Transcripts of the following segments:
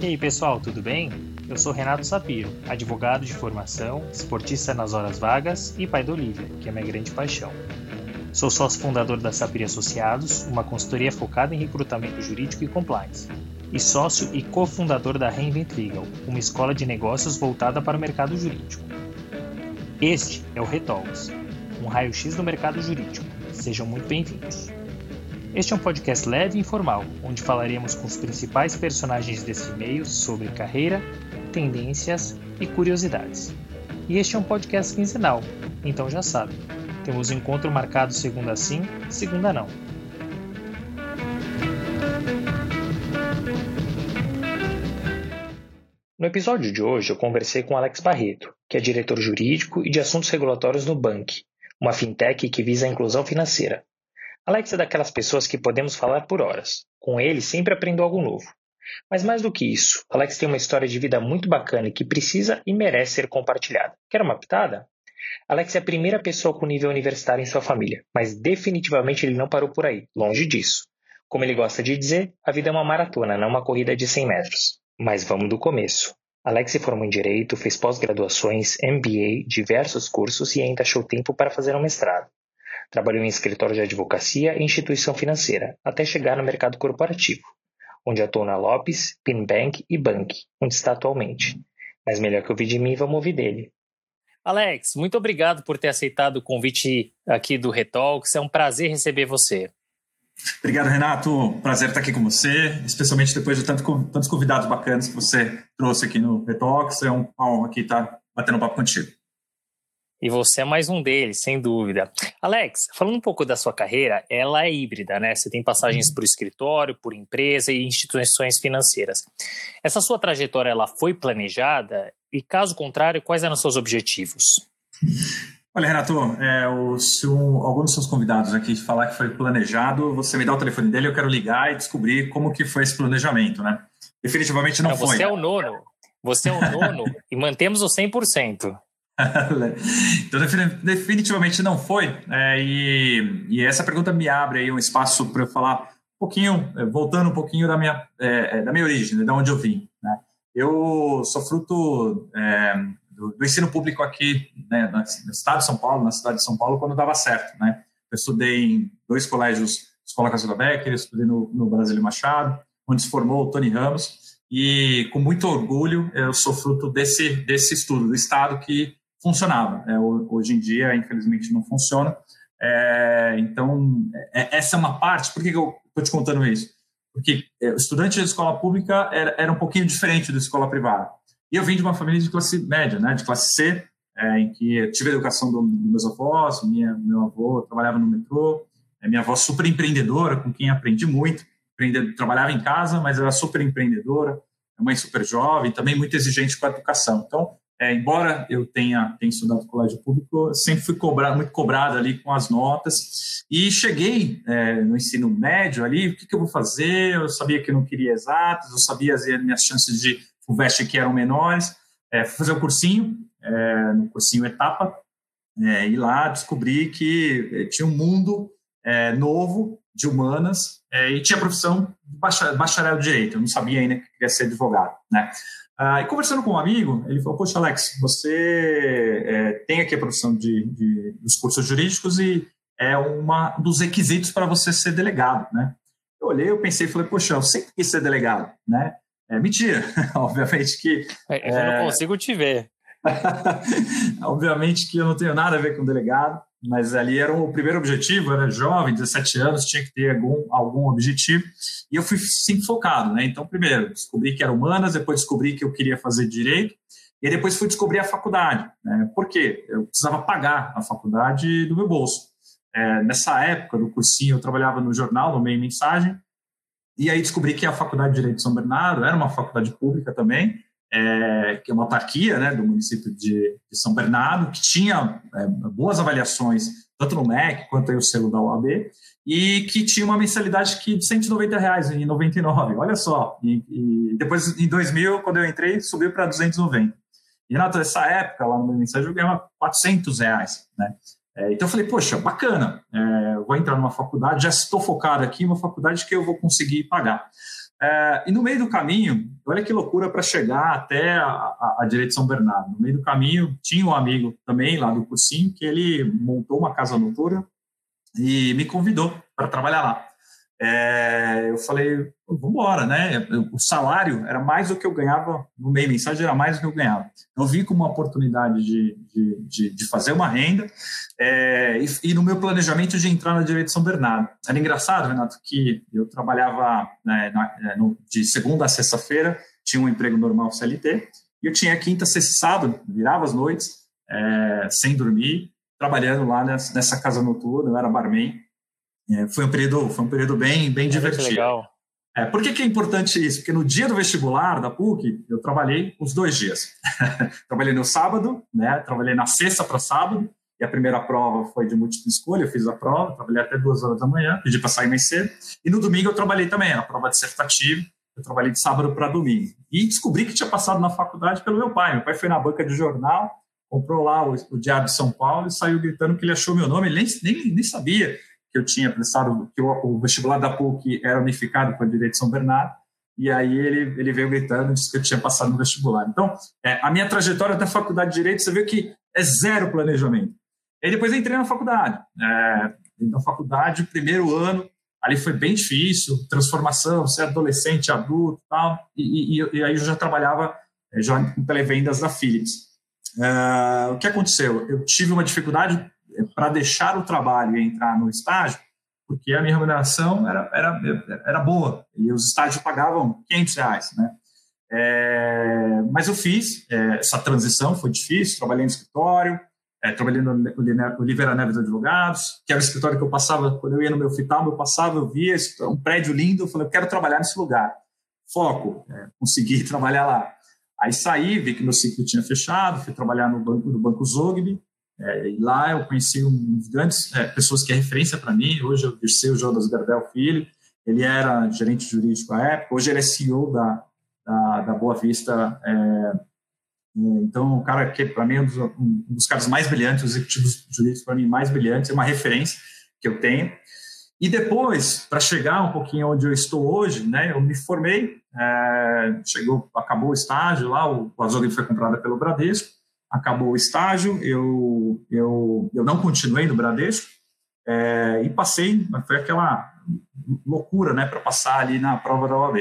E aí pessoal, tudo bem? Eu sou Renato Sapiro, advogado de formação, esportista nas horas vagas e pai da Olivia, que é minha grande paixão. Sou sócio fundador da Sapir Associados, uma consultoria focada em recrutamento jurídico e compliance, e sócio e cofundador da Reinvent Legal, uma escola de negócios voltada para o mercado jurídico. Este é o Retalks, um raio-x do mercado jurídico. Sejam muito bem-vindos. Este é um podcast leve e informal, onde falaremos com os principais personagens desse meio sobre carreira, tendências e curiosidades. E este é um podcast quinzenal, então já sabe, temos encontro marcado segunda sim, segunda não. No episódio de hoje eu conversei com Alex Barreto, que é diretor jurídico e de assuntos regulatórios no Bank, uma fintech que visa a inclusão financeira. Alex é daquelas pessoas que podemos falar por horas. Com ele sempre aprendo algo novo. Mas mais do que isso, Alex tem uma história de vida muito bacana e que precisa e merece ser compartilhada. Quer uma pitada? Alex é a primeira pessoa com nível universitário em sua família, mas definitivamente ele não parou por aí, longe disso. Como ele gosta de dizer, a vida é uma maratona, não uma corrida de 100 metros. Mas vamos do começo. Alex se formou em Direito, fez pós-graduações, MBA, diversos cursos e ainda achou tempo para fazer um mestrado. Trabalhou em escritório de advocacia e instituição financeira, até chegar no mercado corporativo, onde atuou na Lopes, Pinbank e Bank, onde está atualmente. Mas melhor que ouvir de mim, vamos ouvir dele. Alex, muito obrigado por ter aceitado o convite aqui do Retalks. É um prazer receber você. Obrigado, Renato. Prazer estar aqui com você, especialmente depois de tanto, tantos convidados bacanas que você trouxe aqui no Retalks. É uma honra aqui estar batendo um papo contigo. E você é mais um deles, sem dúvida. Alex, falando um pouco da sua carreira, ela é híbrida, né? Você tem passagens por escritório, por empresa e instituições financeiras. Essa sua trajetória, ela foi planejada? E caso contrário, quais eram os seus objetivos? Olha, Renato, é, o, se um, algum dos seus convidados aqui falar que foi planejado, você me dá o telefone dele, eu quero ligar e descobrir como que foi esse planejamento, né? Definitivamente não, não foi. Você é o nono. Você é o nono e mantemos o 100%. então, definitivamente não foi. É, e, e, essa pergunta me abre aí um espaço para eu falar um pouquinho, é, voltando um pouquinho da minha, é, é, da minha origem, né, de onde eu vim. Né? Eu sou fruto é, do, do, ensino público aqui né, no estado de São Paulo, na cidade de São Paulo, quando dava certo. Né? Eu estudei em dois colégios, Escola Casula Becker, estudei no, no Brasília Machado, onde se formou o Tony Ramos, e com muito orgulho eu sou fruto desse, desse estudo, do estado que funcionava. É, hoje em dia, infelizmente, não funciona. É, então, é, essa é uma parte. Por que, que eu estou te contando isso? Porque é, o estudante de escola pública era, era um pouquinho diferente da escola privada. E eu vim de uma família de classe média, né, de classe C, é, em que tive a educação dos do meus avós, minha, meu avô trabalhava no metrô, é, minha avó super empreendedora, com quem aprendi muito. trabalhava em casa, mas era super empreendedora, mãe super jovem, também muito exigente com a educação. Então, é, embora eu tenha, tenha estudado colégio público, sempre fui cobrado, muito cobrado ali com as notas. E cheguei é, no ensino médio ali, o que, que, eu vou fazer? Eu sabia que eu não queria exatos, eu sabia as minhas chances de FUVEST que eram menores. É, fui fazer um cursinho, é, no cursinho Etapa, é, e lá descobri que é, tinha um mundo novo de humanas e tinha a profissão de bacharel de direito. Eu não sabia ainda que queria ser advogado, né? Ah, e conversando com um amigo, ele falou: Poxa, Alex, você é, tem aqui a profissão de, de, dos cursos jurídicos e é uma, um dos requisitos para você ser delegado, né? Eu olhei, eu pensei, falei: Poxa, eu sempre quis ser delegado, né? É mentira, obviamente que. É, eu é... não consigo te ver. obviamente que eu não tenho nada a ver com delegado mas ali era o primeiro objetivo, era jovem, 17 anos, tinha que ter algum, algum objetivo, e eu fui sempre focado, né? Então, primeiro, descobri que era humanas, depois descobri que eu queria fazer direito, e depois fui descobrir a faculdade, né? Por quê? Eu precisava pagar a faculdade do meu bolso. É, nessa época do cursinho, eu trabalhava no jornal, no Meio Mensagem, e aí descobri que a Faculdade de Direito de São Bernardo era uma faculdade pública também, é, que é uma autarquia né, do município de, de São Bernardo, que tinha é, boas avaliações, tanto no MEC quanto aí o selo da OAB, e que tinha uma mensalidade que de 190 reais em 99, olha só. E, e depois, em 2000, quando eu entrei, subiu para 290. E, Renato, nessa época, lá no meu mensagem, eu ganhava 400 reais, né? É, então eu falei, poxa, bacana, é, vou entrar numa faculdade, já estou focado aqui, uma faculdade que eu vou conseguir pagar. É, e no meio do caminho, olha que loucura para chegar até a, a, a, Direito São Bernardo. No meio do caminho, tinha um amigo também lá do cursinho que ele montou uma casa noturna e me convidou para trabalhar lá é, eu falei, vamos embora, né? O salário era mais do que eu ganhava no meio mensagem, era mais do que eu ganhava. Eu vi como uma oportunidade de, de, de, de fazer uma renda é, e, e, no meu planejamento de entrar na Direito São Bernardo. Era engraçado, Renato, que eu trabalhava né, na, é, no, de segunda a sexta-feira, tinha um emprego normal CLT, e eu tinha quinta, sexta e sábado, virava as noites, é, sem dormir, trabalhando lá nessa, nessa casa noturna, eu era barman, é, foi um período, foi um período bem, bem divertido. Legal. É, por que, que, é importante isso? Porque no dia do vestibular da PUC, eu trabalhei os dois dias. trabalhei no sábado, né? trabalhei na sexta para sábado, e a primeira prova foi de múltipla escolha, eu fiz a prova, trabalhei até duas horas da manhã, pedi para sair mais cedo. E no domingo eu trabalhei também, a prova dissertativa, eu trabalhei de sábado para domingo. E descobri que tinha passado na faculdade pelo meu pai. Meu pai foi na banca de jornal, comprou lá o, o Diário de São Paulo e saiu gritando que ele achou meu nome, ele nem, nem, nem sabia que eu tinha prestado, que o, vestibular da PUC era unificado com a Direito de São Bernardo, e aí ele, ele veio gritando disse que eu tinha passado no vestibular. Então, é, a minha trajetória até a faculdade de Direito, você viu que é zero planejamento. E depois entrei na faculdade. É, na faculdade, primeiro ano, ali foi bem difícil, transformação, ser adolescente, adulto tal, e, e, e aí eu já trabalhava é, já em televendas da Philips. É, o que aconteceu? Eu tive uma dificuldade para deixar o trabalho e entrar no estágio, porque a minha remuneração era, era, era boa e os estágios pagavam 500 reais, né? É, mas eu fiz é, essa transição, foi difícil, trabalhei no escritório, é, trabalhei no Oliveira Neves Advogados, que era o escritório que eu passava, quando eu ia no meu fital, eu passava, eu via um prédio lindo, eu falei, eu quero trabalhar nesse lugar. Foco, é, consegui trabalhar lá. Aí saí, vi que meu ciclo tinha fechado, fui trabalhar no banco, no banco Zogby, é, e lá eu conheci um grandes é, pessoas que é referência para mim. Hoje eu conheci o Jonas Gardel Filho. Ele era gerente jurídico à época. Hoje ele é CEO da, da, da Boa Vista. É, é então, o cara que para mim é um dos, um dos, caras mais brilhantes, os executivos jurídicos para mim mais brilhantes, é uma referência que eu tenho. E depois, para chegar um pouquinho onde eu estou hoje, né, eu me formei, é, chegou, acabou o estágio lá, o, Azog foi comprada pelo Bradesco, acabou o estágio, eu, eu, eu não continuei no Bradesco é, e passei, foi aquela loucura né, para passar ali na prova da OAB.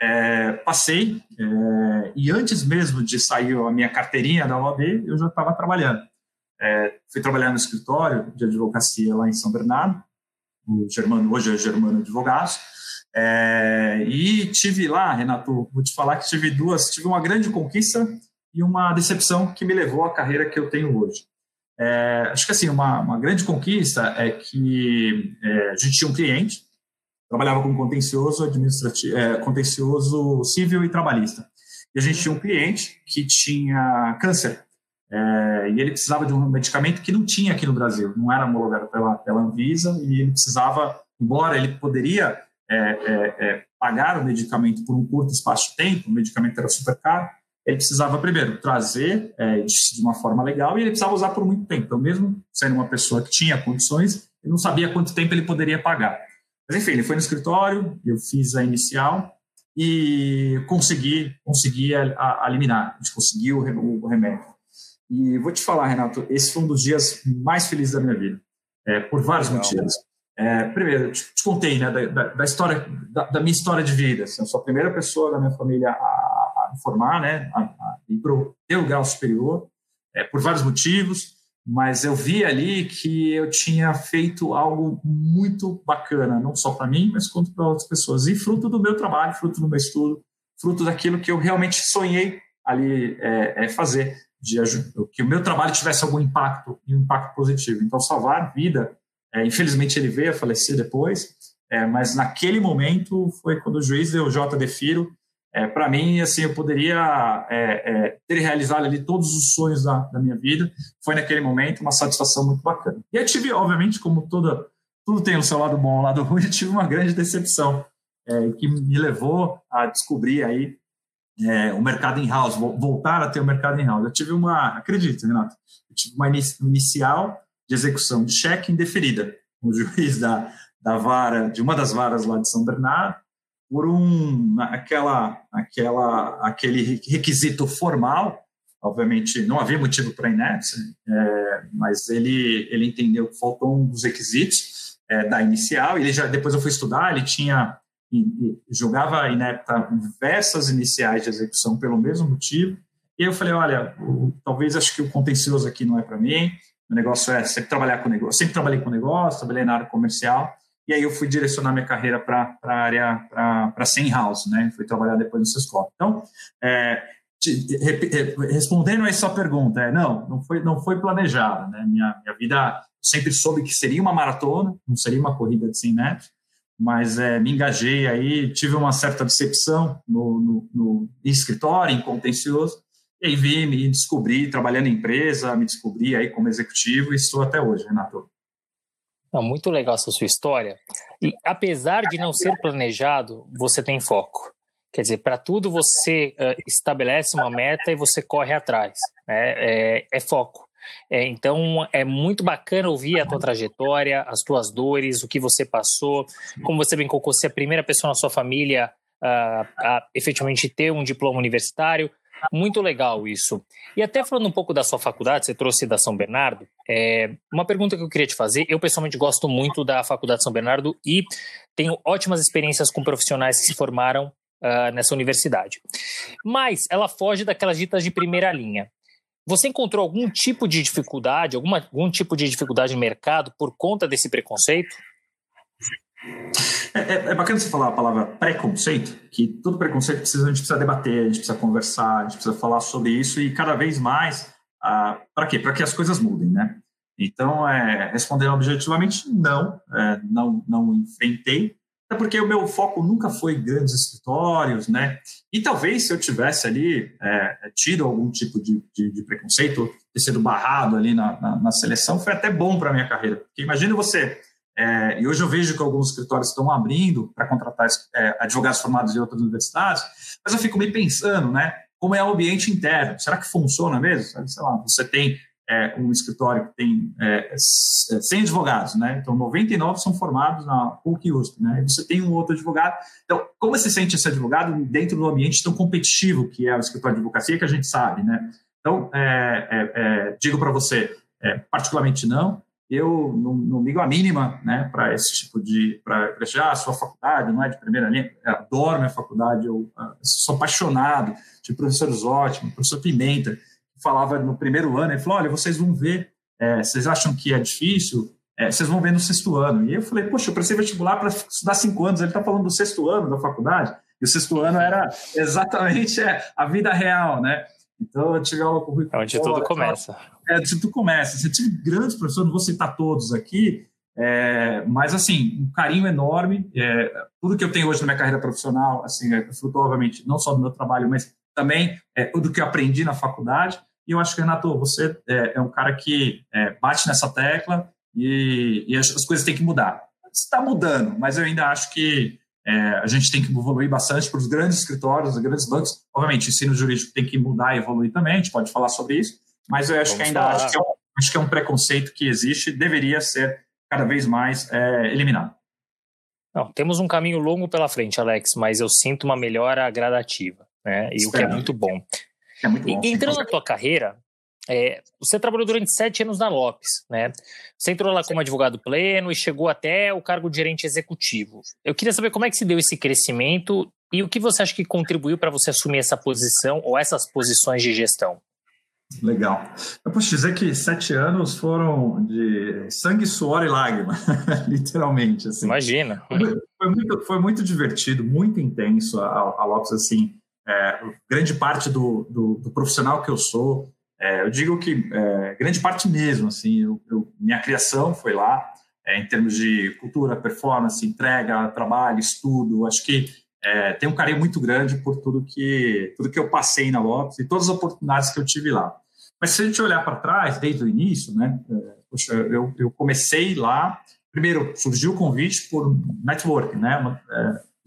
É, passei é, e antes mesmo de sair a minha carteirinha da OAB, eu já estava trabalhando. É, fui trabalhar no escritório de advocacia lá em São Bernardo, o Germano, hoje é Germano Advogados, é, e tive lá, Renato, vou te falar que tive duas, tive uma grande conquista e uma decepção que me levou à carreira que eu tenho hoje. É, acho que assim uma, uma, grande conquista é que é, a gente tinha um cliente trabalhava com contencioso administrativo, é, contencioso civil e trabalhista. E a gente tinha um cliente que tinha câncer é, e ele precisava de um medicamento que não tinha aqui no Brasil, não era homologado pela, pela Anvisa e ele precisava, embora ele poderia é, é, pagar o medicamento por um curto espaço de tempo, o medicamento era super caro, ele precisava, primeiro, trazer é, de uma forma legal e ele precisava usar por muito tempo. Então, mesmo sendo uma pessoa que tinha condições, ele não sabia quanto tempo ele poderia pagar. Mas, enfim, ele foi no escritório, eu fiz a inicial e consegui, consegui a, a eliminar, a gente conseguiu o, o, remédio. E vou te falar, Renato, esse foi um dos dias mais felizes da minha vida, é, por vários legal. motivos. É, primeiro, te, te contei né, da, da, da história, da, da, minha história de vida. Assim, eu sou a primeira pessoa da minha família a formar, né, a, a ter o grau superior, é, por vários motivos, mas eu vi ali que eu tinha feito algo muito bacana, não só para mim, mas quanto para outras pessoas. E fruto do meu trabalho, fruto do meu estudo, fruto daquilo que eu realmente sonhei ali é, é fazer, de que o meu trabalho tivesse algum impacto, um impacto positivo. Então, salvar vida, é, infelizmente ele veio a falecer depois, é, mas naquele momento foi quando o juiz deu o J. Defiro é, para mim, assim, eu poderia é, é, ter realizado ali todos os sonhos da, da, minha vida. Foi naquele momento uma satisfação muito bacana. E eu tive, obviamente, como toda, tudo tem o seu lado bom, o lado ruim, eu tive uma grande decepção é, que me levou a descobrir aí é, o mercado in-house, voltar a ter o mercado in-house. Eu tive uma, acredito, Renato, eu tive uma inicial de execução de cheque indeferida. O juiz da, da vara, de uma das varas lá de São Bernardo, por um aquela aquela aquele requisito formal. Obviamente não havia motivo para inépcia é, mas ele ele entendeu que faltou um dos requisitos é, da inicial. Ele já depois eu fui estudar ele tinha julgava inepta diversas iniciais de execução pelo mesmo motivo. E eu falei olha talvez acho que o contencioso aqui não é para mim. O negócio é sempre trabalhar com negócio sempre trabalhei com negócio trabalhei na área comercial e aí eu fui direcionar minha carreira para a área, para Sem House, né? Fui trabalhar depois no Sescop. Então, é, te, respondendo a essa pergunta, é, não, não foi, não foi planejada, né? Minha, minha vida, sempre soube que seria uma maratona, não seria uma corrida de 100 metros, mas é, me engajei aí, tive uma certa decepção no, no, no escritório, em contencioso, e aí vi, me descobri trabalhando em empresa, me descobri aí como executivo e estou até hoje, Renato. Não, muito legal essa sua história. E apesar de não ser planejado, você tem foco. Quer dizer, para tudo você uh, estabelece uma meta e você corre atrás. Né? É, é foco. É, então é muito bacana ouvir a tua trajetória, as tuas dores, o que você passou. Como você bem colocou, é a primeira pessoa na sua família a efetivamente ter um diploma universitário. Muito legal isso. E até falando um pouco da sua faculdade, você trouxe da São Bernardo, é, uma pergunta que eu queria te fazer. Eu pessoalmente gosto muito da Faculdade de São Bernardo e tenho ótimas experiências com profissionais que se formaram uh, nessa universidade. Mas ela foge daquelas ditas de primeira linha. Você encontrou algum tipo de dificuldade, alguma, algum tipo de dificuldade no mercado por conta desse preconceito? É, é, é, bacana você falar a palavra preconceito, que todo preconceito precisa, a gente precisa debater, a gente precisa conversar, a gente precisa falar sobre isso e cada vez mais, ah, para quê? Para que as coisas mudem, né? Então, é, respondendo objetivamente, não, é, não, não enfrentei, até porque o meu foco nunca foi grandes escritórios, né? E talvez se eu tivesse ali é, tido algum tipo de, de, de, preconceito, ter sido barrado ali na, na, na seleção, foi até bom para minha carreira. Porque imagina você é, e hoje eu vejo que alguns escritórios estão abrindo para contratar é, advogados formados em outras universidades, mas eu fico me pensando, né? Como é o ambiente interno? Será que funciona mesmo? Sei lá, você tem é, um escritório que tem é, 100 advogados, né? Então, 99 são formados na PUC USP, né? E você tem um outro advogado. Então, como se sente esse advogado dentro do ambiente tão competitivo que é o escritório de advocacia, que a gente sabe, né? Então, é, é, é digo para você, particularmente não eu não, não ligo a mínima né, para esse tipo de. para ah, a sua faculdade não é de primeira linha, eu adoro minha faculdade, eu, eu sou apaixonado, tive professores ótimos, professor Pimenta, que falava no primeiro ano, ele falou: olha, vocês vão ver, é, vocês acham que é difícil, é, vocês vão ver no sexto ano. E eu falei: poxa, eu prestei vestibular para estudar cinco anos, ele está falando do sexto ano da faculdade, e o sexto ano era exatamente é, a vida real, né? Então, eu tive aula com o Rui É onde tudo começa. É, onde tudo começa. Você tive grandes professores, não vou citar todos aqui, é, mas, assim, um carinho enorme. É, tudo que eu tenho hoje na minha carreira profissional, assim, é fruto, obviamente, não só do meu trabalho, mas também é, do que eu aprendi na faculdade. E eu acho que, Renato, você é, é um cara que é, bate nessa tecla e, e as, as coisas têm que mudar. Está mudando, mas eu ainda acho que é, a gente tem que evoluir bastante para os grandes escritórios, os grandes bancos. Obviamente, o ensino jurídico tem que mudar e evoluir também, a gente pode falar sobre isso, mas eu acho Vamos que ainda acho que, é um, acho que, é um, preconceito que existe deveria ser cada vez mais é, eliminado. Não, temos um caminho longo pela frente, Alex, mas eu sinto uma melhora gradativa, né? E o que é muito bom. É muito bom. E, entrando na tua carreira, é, você trabalhou durante sete anos na Lopes, né? Você entrou lá como advogado pleno e chegou até o cargo de gerente executivo. Eu queria saber como é que se deu esse crescimento e o que você acha que contribuiu para você assumir essa posição ou essas posições de gestão. Legal. Eu posso dizer que sete anos foram de sangue, suor e lágrima, literalmente. Assim. Imagina. Foi, foi, muito, foi muito divertido, muito intenso a, a Lopes, assim, é, grande parte do, do, do profissional que eu sou, é, eu digo que é, grande parte mesmo, assim, eu, eu, minha criação foi lá, é, em termos de cultura, performance, entrega, trabalho, estudo. Acho que é, tem um carinho muito grande por tudo que tudo que eu passei na Lopes e todas as oportunidades que eu tive lá. Mas se a gente olhar para trás, desde o início, né, é, poxa, eu, eu comecei lá. Primeiro surgiu o convite por network, né? É,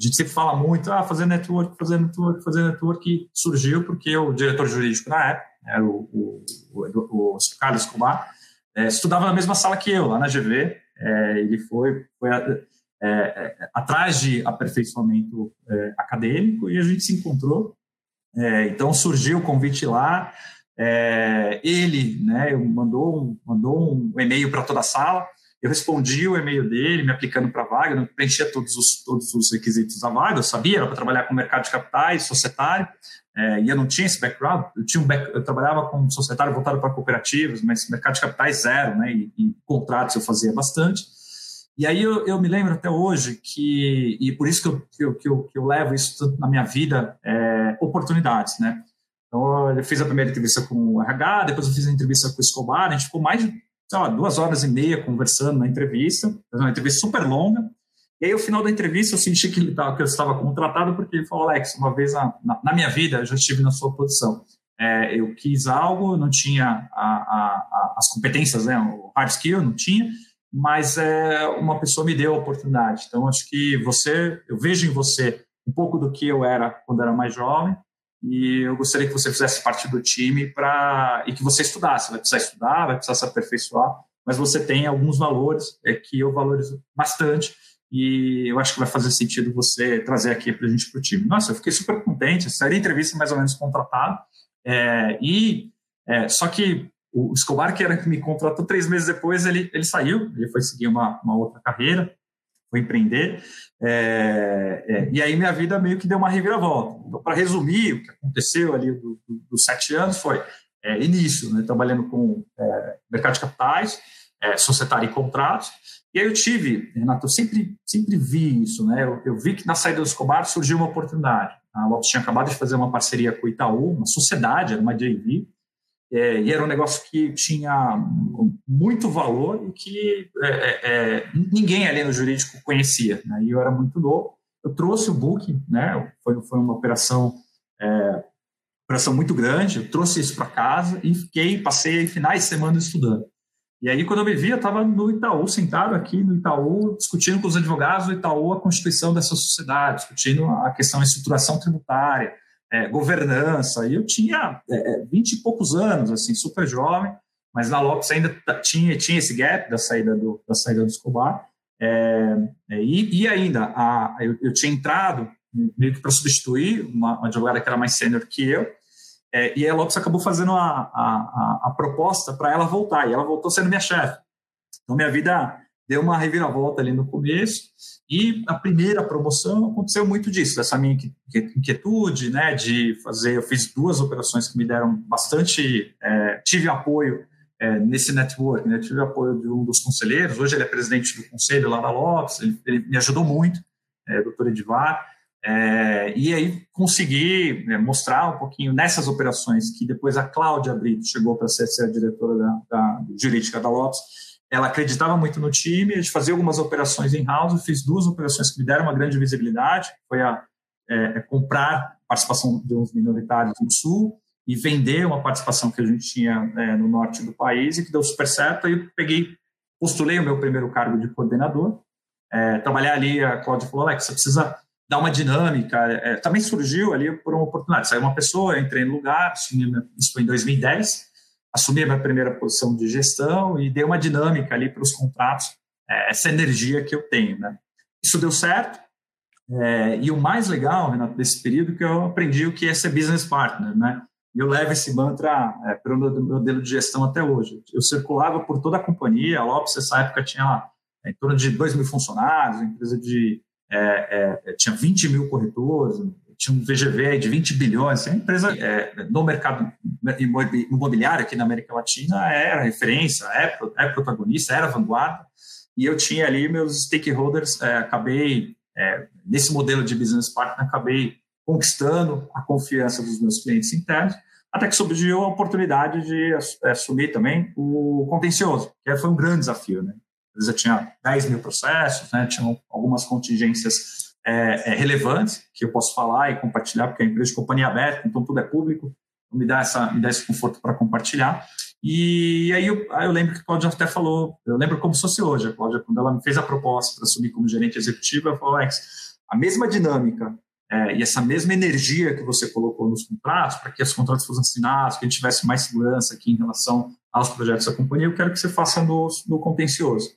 a gente sempre fala muito, ah, fazer network, fazer network, fazer network, surgiu porque o diretor jurídico na época era o, o, o, o Carlos Escobar, é, estudava na mesma sala que eu, lá na GV. É, ele foi, foi é, é, atrás de aperfeiçoamento é, acadêmico e a gente se encontrou. então surgiu o convite lá. ele né, mandou mandou um e-mail para toda a sala. Eu respondi o e-mail dele, me aplicando para a vaga, não preenchia todos os, todos os requisitos da vaga, eu sabia, era para trabalhar com mercado de capitais, societário, é, e eu não tinha esse background, eu, tinha um back, eu trabalhava com societário voltado para cooperativas, mas mercado de capitais zero, né, e, e contratos eu fazia bastante. E aí eu, eu, me lembro até hoje que, e por isso que eu, que eu, que eu, que eu levo isso na minha vida, é, oportunidades, né? Então, eu fiz a primeira entrevista com o RH, depois eu fiz a entrevista com o Escobar, a gente ficou mais de lá, duas horas e meia conversando na entrevista, uma entrevista super longa. E aí, ao final da entrevista, eu senti que, ele tava, que eu estava contratado, porque ele falou: Alex, uma vez na, na, na minha vida, eu já estive na sua posição. É, eu quis algo, não tinha a, a, a, as competências, né, o hard skill, não tinha, mas é, uma pessoa me deu a oportunidade. Então, acho que você, eu vejo em você um pouco do que eu era quando era mais jovem, e eu gostaria que você fizesse parte do time para e que você estudasse. Vai precisar estudar, vai precisar se aperfeiçoar, mas você tem alguns valores é, que eu valorizo bastante e eu acho que vai fazer sentido você trazer aqui para a gente para o time. Nossa, eu fiquei super contente, saí da entrevista mais ou menos contratado é, e é, só que o Escobar, que era que me contratou três meses depois, ele, ele saiu, ele foi seguir uma, uma outra carreira foi empreender. É, é, e aí minha vida meio que deu uma reviravolta. Então, para resumir, o que aconteceu ali dos do, do sete anos foi é, início, né, trabalhando com é, mercado de capitais, é, societário e contratos. E aí eu tive, Renato, eu sempre, sempre vi isso, né? Eu, eu vi que na saída do Escobar surgiu uma oportunidade. A Lopes tinha acabado de fazer uma parceria com o Itaú, uma sociedade, era uma JV, é, e era um negócio que tinha muito valor e que é, é, é, ninguém ali no jurídico conhecia. Né? E eu era muito novo. Eu trouxe o book, né? foi, foi uma operação, é, operação muito grande. Eu trouxe isso para casa e fiquei, passei finais de semana estudando. E aí, quando eu me vi, eu estava no Itaú, sentado aqui no Itaú, discutindo com os advogados do Itaú a constituição dessa sociedade, discutindo a questão da estruturação tributária, é, governança. E eu tinha é, 20 é, e poucos anos, assim, super jovem, mas na Lopes ainda tinha, tinha esse gap da saída do, da saída do Escobar. É, é, e, e, ainda, a, eu, eu, tinha entrado meio que para substituir uma, uma advogada que era mais sênior que eu, é, e a Lopes acabou fazendo a, a, a proposta para ela voltar, e ela voltou sendo minha chefe. Então, minha vida deu uma reviravolta ali no começo e a primeira promoção aconteceu muito disso, dessa minha inquietude, né, de fazer, eu fiz duas operações que me deram bastante, é, tive apoio é, nesse network, né, tive apoio de um dos conselheiros, hoje ele é presidente do conselho lá da Lopes, ele, ele me ajudou muito, é, doutor Edivar, é, e aí consegui é, mostrar um pouquinho nessas operações que depois a Cláudia Brito chegou para ser, ser a diretora da, da jurídica da Lopes, ela acreditava muito no time, a gente fazia algumas operações em house, fiz duas operações que me deram uma grande visibilidade, foi a é, é, comprar participação de uns minoritários no sul e vender uma participação que a gente tinha é, no norte do país e que deu super certo. Aí eu peguei, postulei o meu primeiro cargo de coordenador, é, trabalhar ali, a Cláudia falou, Alex, você precisa dar uma dinâmica. É, também surgiu ali por uma oportunidade. Saiu uma pessoa, eu entrei no lugar, isso foi em 2010, assumi a primeira posição de gestão e dei uma dinâmica ali para os contratos, é, essa energia que eu tenho. Né? Isso deu certo. É, e o mais legal, Renato, desse período, que eu aprendi o que é ser business partner, né? E eu levo esse mantra é, o meu modelo de gestão até hoje. Eu circulava por toda a companhia, a Lopes, nessa época, tinha lá, é, em torno de 2 mil funcionários, empresa de. É, é, tinha 20 mil corretores, tinha um VGV de 20 bilhões. A empresa é, no mercado imobiliário aqui na América Latina era referência, é, é protagonista, era vanguarda. E eu tinha ali meus stakeholders, é, acabei, é, nesse modelo de business partner, acabei conquistando a confiança dos meus clientes internos, até que surgiu a oportunidade de assumir também o contencioso, que foi um grande desafio. Né? A empresa tinha 10 mil processos, né? tinham algumas contingências é, é, relevantes que eu posso falar e compartilhar, porque é uma empresa de companhia aberta, então tudo é público, então me dá, essa, me dá esse conforto para compartilhar. E aí eu, aí eu, lembro que a Cláudia até falou, eu lembro como se fosse hoje, a Cláudia, quando ela me fez a proposta para assumir como gerente executivo, ela falou, Alex, a mesma dinâmica é, e essa mesma energia que você colocou nos contratos, para que os contratos fossem assinados, que a gente tivesse mais segurança aqui em relação aos projetos da companhia, eu quero que você faça no, no contencioso.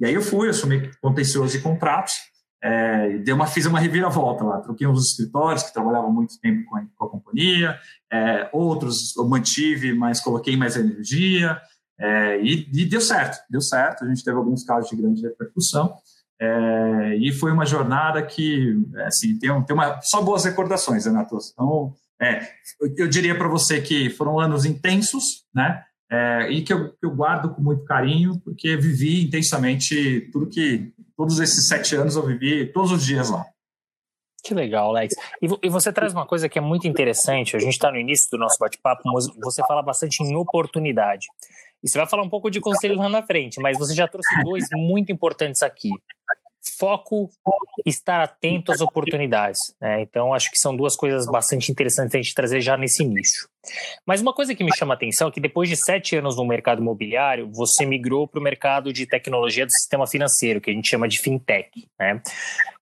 E aí eu fui, assumi contencioso e contratos, é, dei uma, fiz uma reviravolta lá, troquei uns escritórios que trabalhavam muito tempo com a, com a companhia, é, outros eu mantive, mas coloquei mais energia, é, e, e, deu certo, deu certo, a gente teve alguns casos de grande repercussão, é, e foi uma jornada que, assim, tem, tem uma, só boas recordações, Renato. Então, é, eu, eu diria para você que foram anos intensos, né? É, e que eu, que eu, guardo com muito carinho, porque vivi intensamente tudo que todos esses sete anos eu vivi todos os dias lá. Que legal, Alex. E, e você traz uma coisa que é muito interessante. A gente está no início do nosso bate-papo, mas você fala bastante em oportunidade. E você vai falar um pouco de conselho lá na frente, mas você já trouxe dois muito importantes aqui foco, estar atento às oportunidades. Né? Então, acho que são duas coisas bastante interessantes a gente trazer já nesse início. Mas uma coisa que me chama a atenção é que depois de sete anos no mercado imobiliário, você migrou para o mercado de tecnologia do sistema financeiro, que a gente chama de fintech. Né?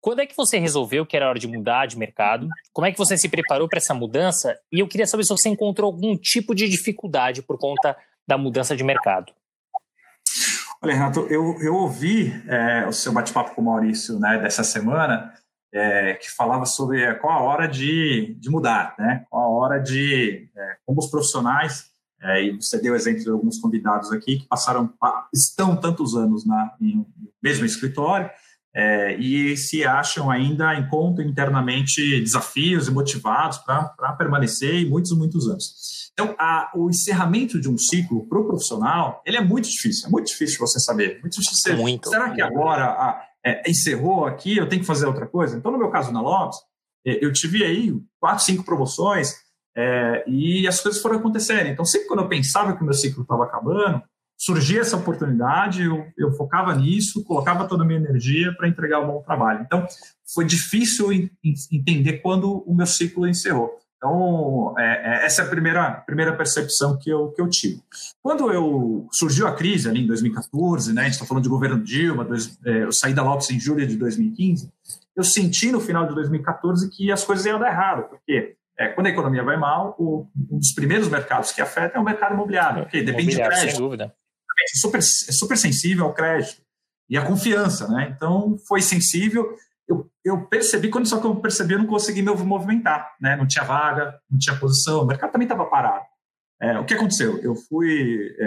Quando é que você resolveu que era hora de mudar de mercado? Como é que você se preparou para essa mudança? E eu queria saber se você encontrou algum tipo de dificuldade por conta da mudança de mercado. Olha, Renato, eu, eu ouvi é, o seu bate-papo com o Maurício né, dessa semana, é, que falava sobre qual a hora de, de mudar, né? qual a hora de, é, como os profissionais, é, e você deu exemplo de alguns convidados aqui que passaram, estão tantos anos na, em, mesmo escritório, é, e se acham ainda, encontram internamente desafios e motivados para permanecer e muitos, muitos anos. Então, a, o encerramento de um ciclo para o profissional, ele é muito difícil, é muito difícil você saber. Muito difícil você, muito. Será que agora a, é, encerrou aqui, eu tenho que fazer outra coisa? Então, no meu caso na Lopes, é, eu tive aí quatro, cinco promoções é, e as coisas foram acontecendo. Então, sempre quando eu pensava que o meu ciclo estava acabando, surgia essa oportunidade, eu, eu focava nisso, colocava toda a minha energia para entregar um bom trabalho. Então, foi difícil em, em entender quando o meu ciclo encerrou. Então, é, é, essa é a primeira, primeira percepção que eu, que eu tive. Quando eu surgiu a crise ali em 2014, né, a gente está falando de governo Dilma, dois, é, eu saí da Lopes em julho de 2015, eu senti no final de 2014 que as coisas iam dar errado, porque é, quando a economia vai mal, o, um dos primeiros mercados que afeta é o mercado imobiliário, porque depende de crédito. Sem dúvida é super, é super sensível ao crédito e à confiança, né? Então, foi sensível. Eu, eu percebi, quando só que eu percebi, eu não consegui me movimentar, né? Não tinha vaga, não tinha posição, o mercado também estava parado. É, o que aconteceu? Eu fui é,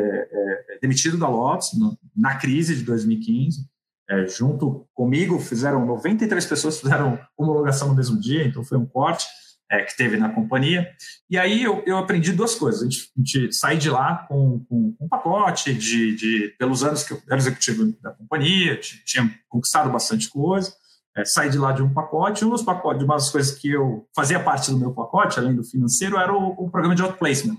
é, demitido da Lotus na crise de 2015. É, junto comigo, fizeram 93 pessoas fizeram homologação no mesmo dia, então foi um corte é, que teve na companhia. E aí eu, eu aprendi duas coisas. A gente, a gente saí de lá com, com, com um pacote de, de, pelos anos que eu era executivo da companhia, tinha conquistado bastante coisa. É, saí de lá de um pacote. Um dos pacotes, uma das coisas que eu fazia parte do meu pacote, além do financeiro, era o, o programa de outplacement.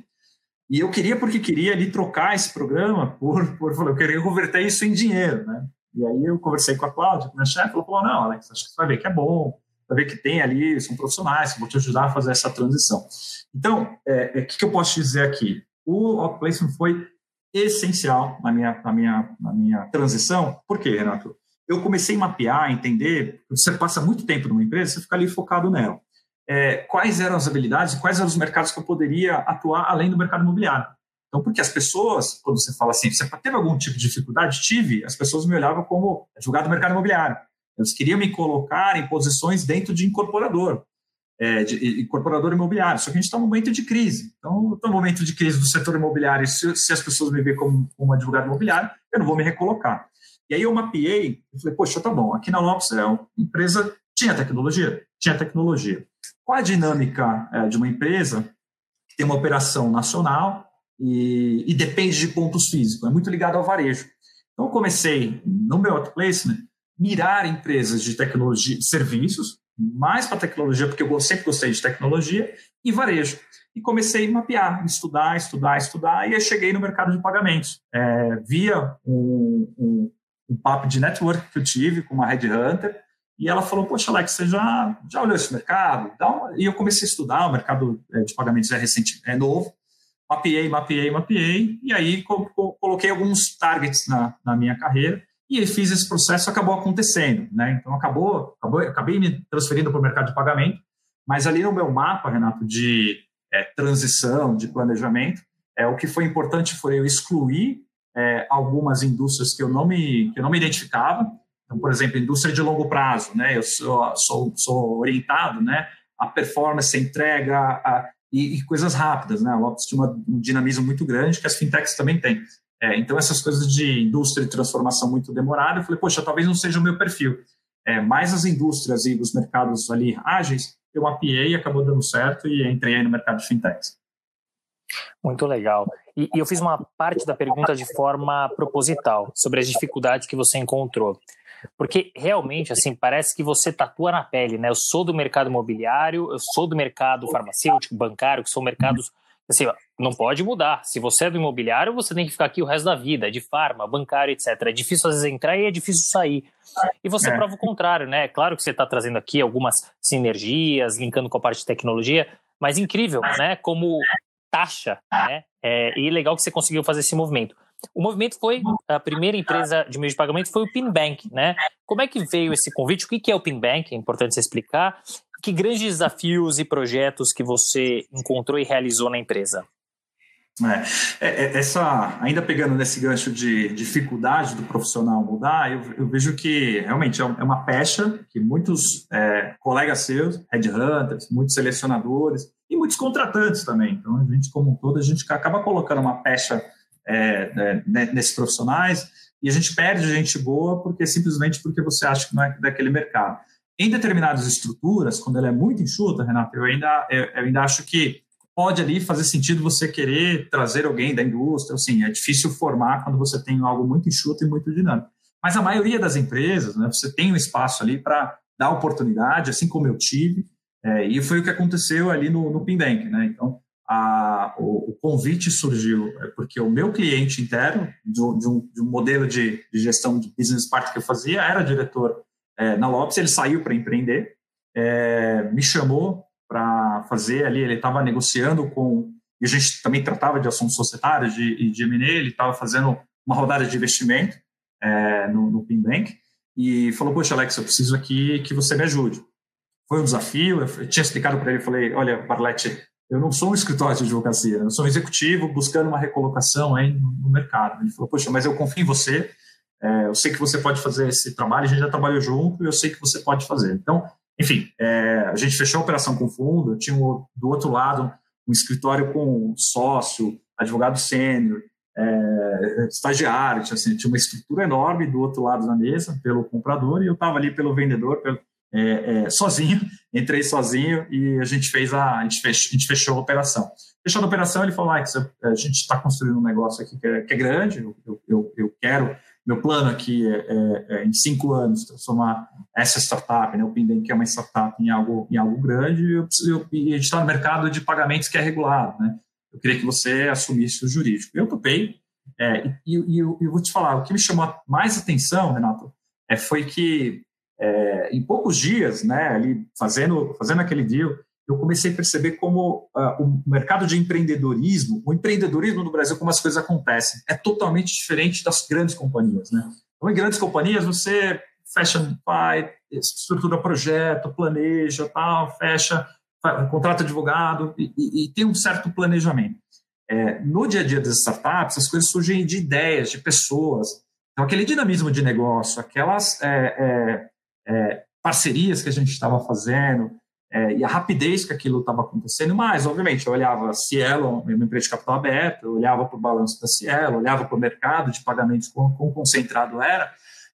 E eu queria, porque queria ali trocar esse programa por, por eu queria converter isso em dinheiro, né? E aí eu conversei com a Cláudia, com a minha chefe, ela falou, não, Alex, acho que você vai ver que é bom, para ver que tem ali, são profissionais que vão te ajudar a fazer essa transição. Então, o é, é, que, que eu posso dizer aqui? O outplacement foi essencial na minha, na minha, na minha transição. Por quê, Renato? Eu comecei a mapear, entender, você passa muito tempo numa empresa, você fica ali focado nela. É, quais eram as habilidades quais eram os mercados que eu poderia atuar além do mercado imobiliário. Então, porque as pessoas, quando você fala assim, você teve algum tipo de dificuldade? Tive. As pessoas me olhavam como advogado do mercado imobiliário. Eles queriam me colocar em posições dentro de incorporador, é, de incorporador imobiliário. Só que a gente está num momento de crise. Então, num momento de crise do setor imobiliário. Se, se as pessoas me verem como, como advogado imobiliário, eu não vou me recolocar. E aí eu mapeei e falei, poxa, tá bom, aqui na Lopes é uma empresa, tinha tecnologia? Tinha tecnologia. Qual a dinâmica é, de uma empresa que tem uma operação nacional e, e, depende de pontos físicos? É muito ligado ao varejo. Então eu comecei, no meu outplacement, mirar empresas de tecnologia, serviços, mais para tecnologia, porque eu sempre gostei de tecnologia, e varejo. E comecei a mapear, estudar, estudar, estudar, e aí cheguei no mercado de pagamentos. É, via um, um, um, papo de network que eu tive com uma headhunter, e ela falou, poxa, Alex, você já, já olhou esse mercado? E eu comecei a estudar, o mercado é, de pagamentos é recente, é novo, mapeei, mapeei, mapeei, e aí coloquei alguns targets na, na minha carreira, e fiz esse processo, acabou acontecendo, né? Então acabou, acabou acabei me transferindo para o mercado de pagamento, mas ali no meu mapa, Renato, de é, transição, de planejamento, é, o que foi importante foi eu excluir é, algumas indústrias que eu não me que eu não me identificava. Então, por exemplo, indústria de longo prazo, né? Eu sou, sou, sou orientado, né? A performance, a entrega a, e, e, coisas rápidas, né? Lopes tinha uma, um dinamismo muito grande que as fintechs também têm. É, então, essas coisas de indústria de transformação muito demorada, eu falei, poxa, talvez não seja o meu perfil. É, mais as indústrias e os mercados ali ágeis, eu mapeei e acabou dando certo e entrei no mercado de fintechs. Muito legal. E, e eu fiz uma parte da pergunta de forma proposital, sobre as dificuldades que você encontrou. Porque realmente, assim, parece que você tatua na pele, né? Eu sou do mercado imobiliário, eu sou do mercado farmacêutico, bancário, que são mercados assim, não pode mudar. Se você é do imobiliário, você tem que ficar aqui o resto da vida, de farma, bancário, etc. É difícil às vezes entrar e é difícil sair. E você é. prova o contrário, né? Claro que você está trazendo aqui algumas sinergias, linkando com a parte de tecnologia, mas incrível, né? Como taxa, né? É, e legal que você conseguiu fazer esse movimento. O movimento foi, a primeira empresa de meio de pagamento foi o PinBank, né? Como é que veio esse convite? O que é o PinBank? É importante você explicar. Que grandes desafios e projetos que você encontrou e realizou na empresa? É, é, é, essa, ainda pegando nesse gancho de dificuldade do profissional mudar, eu, eu vejo que realmente é, é uma pecha que muitos é, colegas seus, headhunters, muitos selecionadores e muitos contratantes também. Então, a gente, como um todo, a gente acaba colocando uma pecha é, né, nesses profissionais e a gente perde gente boa porque simplesmente porque você acha que não é daquele mercado. Em determinadas estruturas, quando ela é muito enxuta, Renato, eu ainda, eu, eu ainda acho que pode ali fazer sentido você querer trazer alguém da indústria, assim, é difícil formar quando você tem algo muito enxuto e muito dinâmico. Mas a maioria das empresas, né, você tem um espaço ali para dar oportunidade, assim como eu tive, é, e foi o que aconteceu ali no, no Pinbank, né? Então, a, o, o, convite surgiu é, porque o meu cliente interno, de, um, de um, modelo de, de, gestão de business partner que eu fazia, era diretor é, na Lopes, ele saiu para empreender, é, me chamou para fazer ali, ele estava negociando com, e a gente também tratava de assuntos societários de, de M&A, ele estava fazendo uma rodada de investimento é, no, no Pinbank, e falou, poxa, Alex, eu preciso aqui que você me ajude. Foi um desafio, eu tinha explicado para ele, falei, olha, Barlete, eu não sou um escritório de advocacia, eu sou um executivo buscando uma recolocação aí no mercado. Ele falou, poxa, mas eu confio em você, é, eu sei que você pode fazer esse trabalho, a gente já trabalhou junto e eu sei que você pode fazer. Então, enfim, é, a gente fechou a operação com fundo, tinha um, do outro lado um escritório com sócio, advogado sênior, é, estagiário, tinha, assim, tinha uma estrutura enorme do outro lado da mesa, pelo comprador, e eu estava ali pelo vendedor, pelo, é, é, sozinho, entrei sozinho e a gente fez a, a gente fechou, a, gente fechou a operação. Fechando a operação, ele falou, Alex, a gente está construindo um negócio aqui que é, que é grande, eu, eu, eu quero meu plano aqui é, é, é, em cinco anos transformar essa startup, né, o Pinden, que é uma startup, em algo, em algo grande, eu preciso, e a gente está no mercado de pagamentos que é regulado, né? Eu queria que você assumisse o jurídico. Eu topei, é, e, e, e eu, eu, vou te falar, o que me chamou mais atenção, Renato, é, foi que é, em poucos dias, né, ali fazendo, fazendo aquele deal, eu comecei a perceber como uh, o mercado de empreendedorismo, o empreendedorismo no Brasil, como as coisas acontecem, é totalmente diferente das grandes companhias. Né? Então, em grandes companhias, você fecha, vai, estrutura projeto, planeja, tal, fecha, contrata advogado e, e, e, tem um certo planejamento. É, no dia a dia das startups, as coisas surgem de ideias, de pessoas. Então, aquele dinamismo de negócio, aquelas é, é, é parcerias que a gente estava fazendo, é, e a rapidez que aquilo estava acontecendo, mas, obviamente, eu olhava Cielo, uma empresa de capital aberto, eu olhava para o balanço da Cielo, olhava para o mercado de pagamentos quão concentrado era,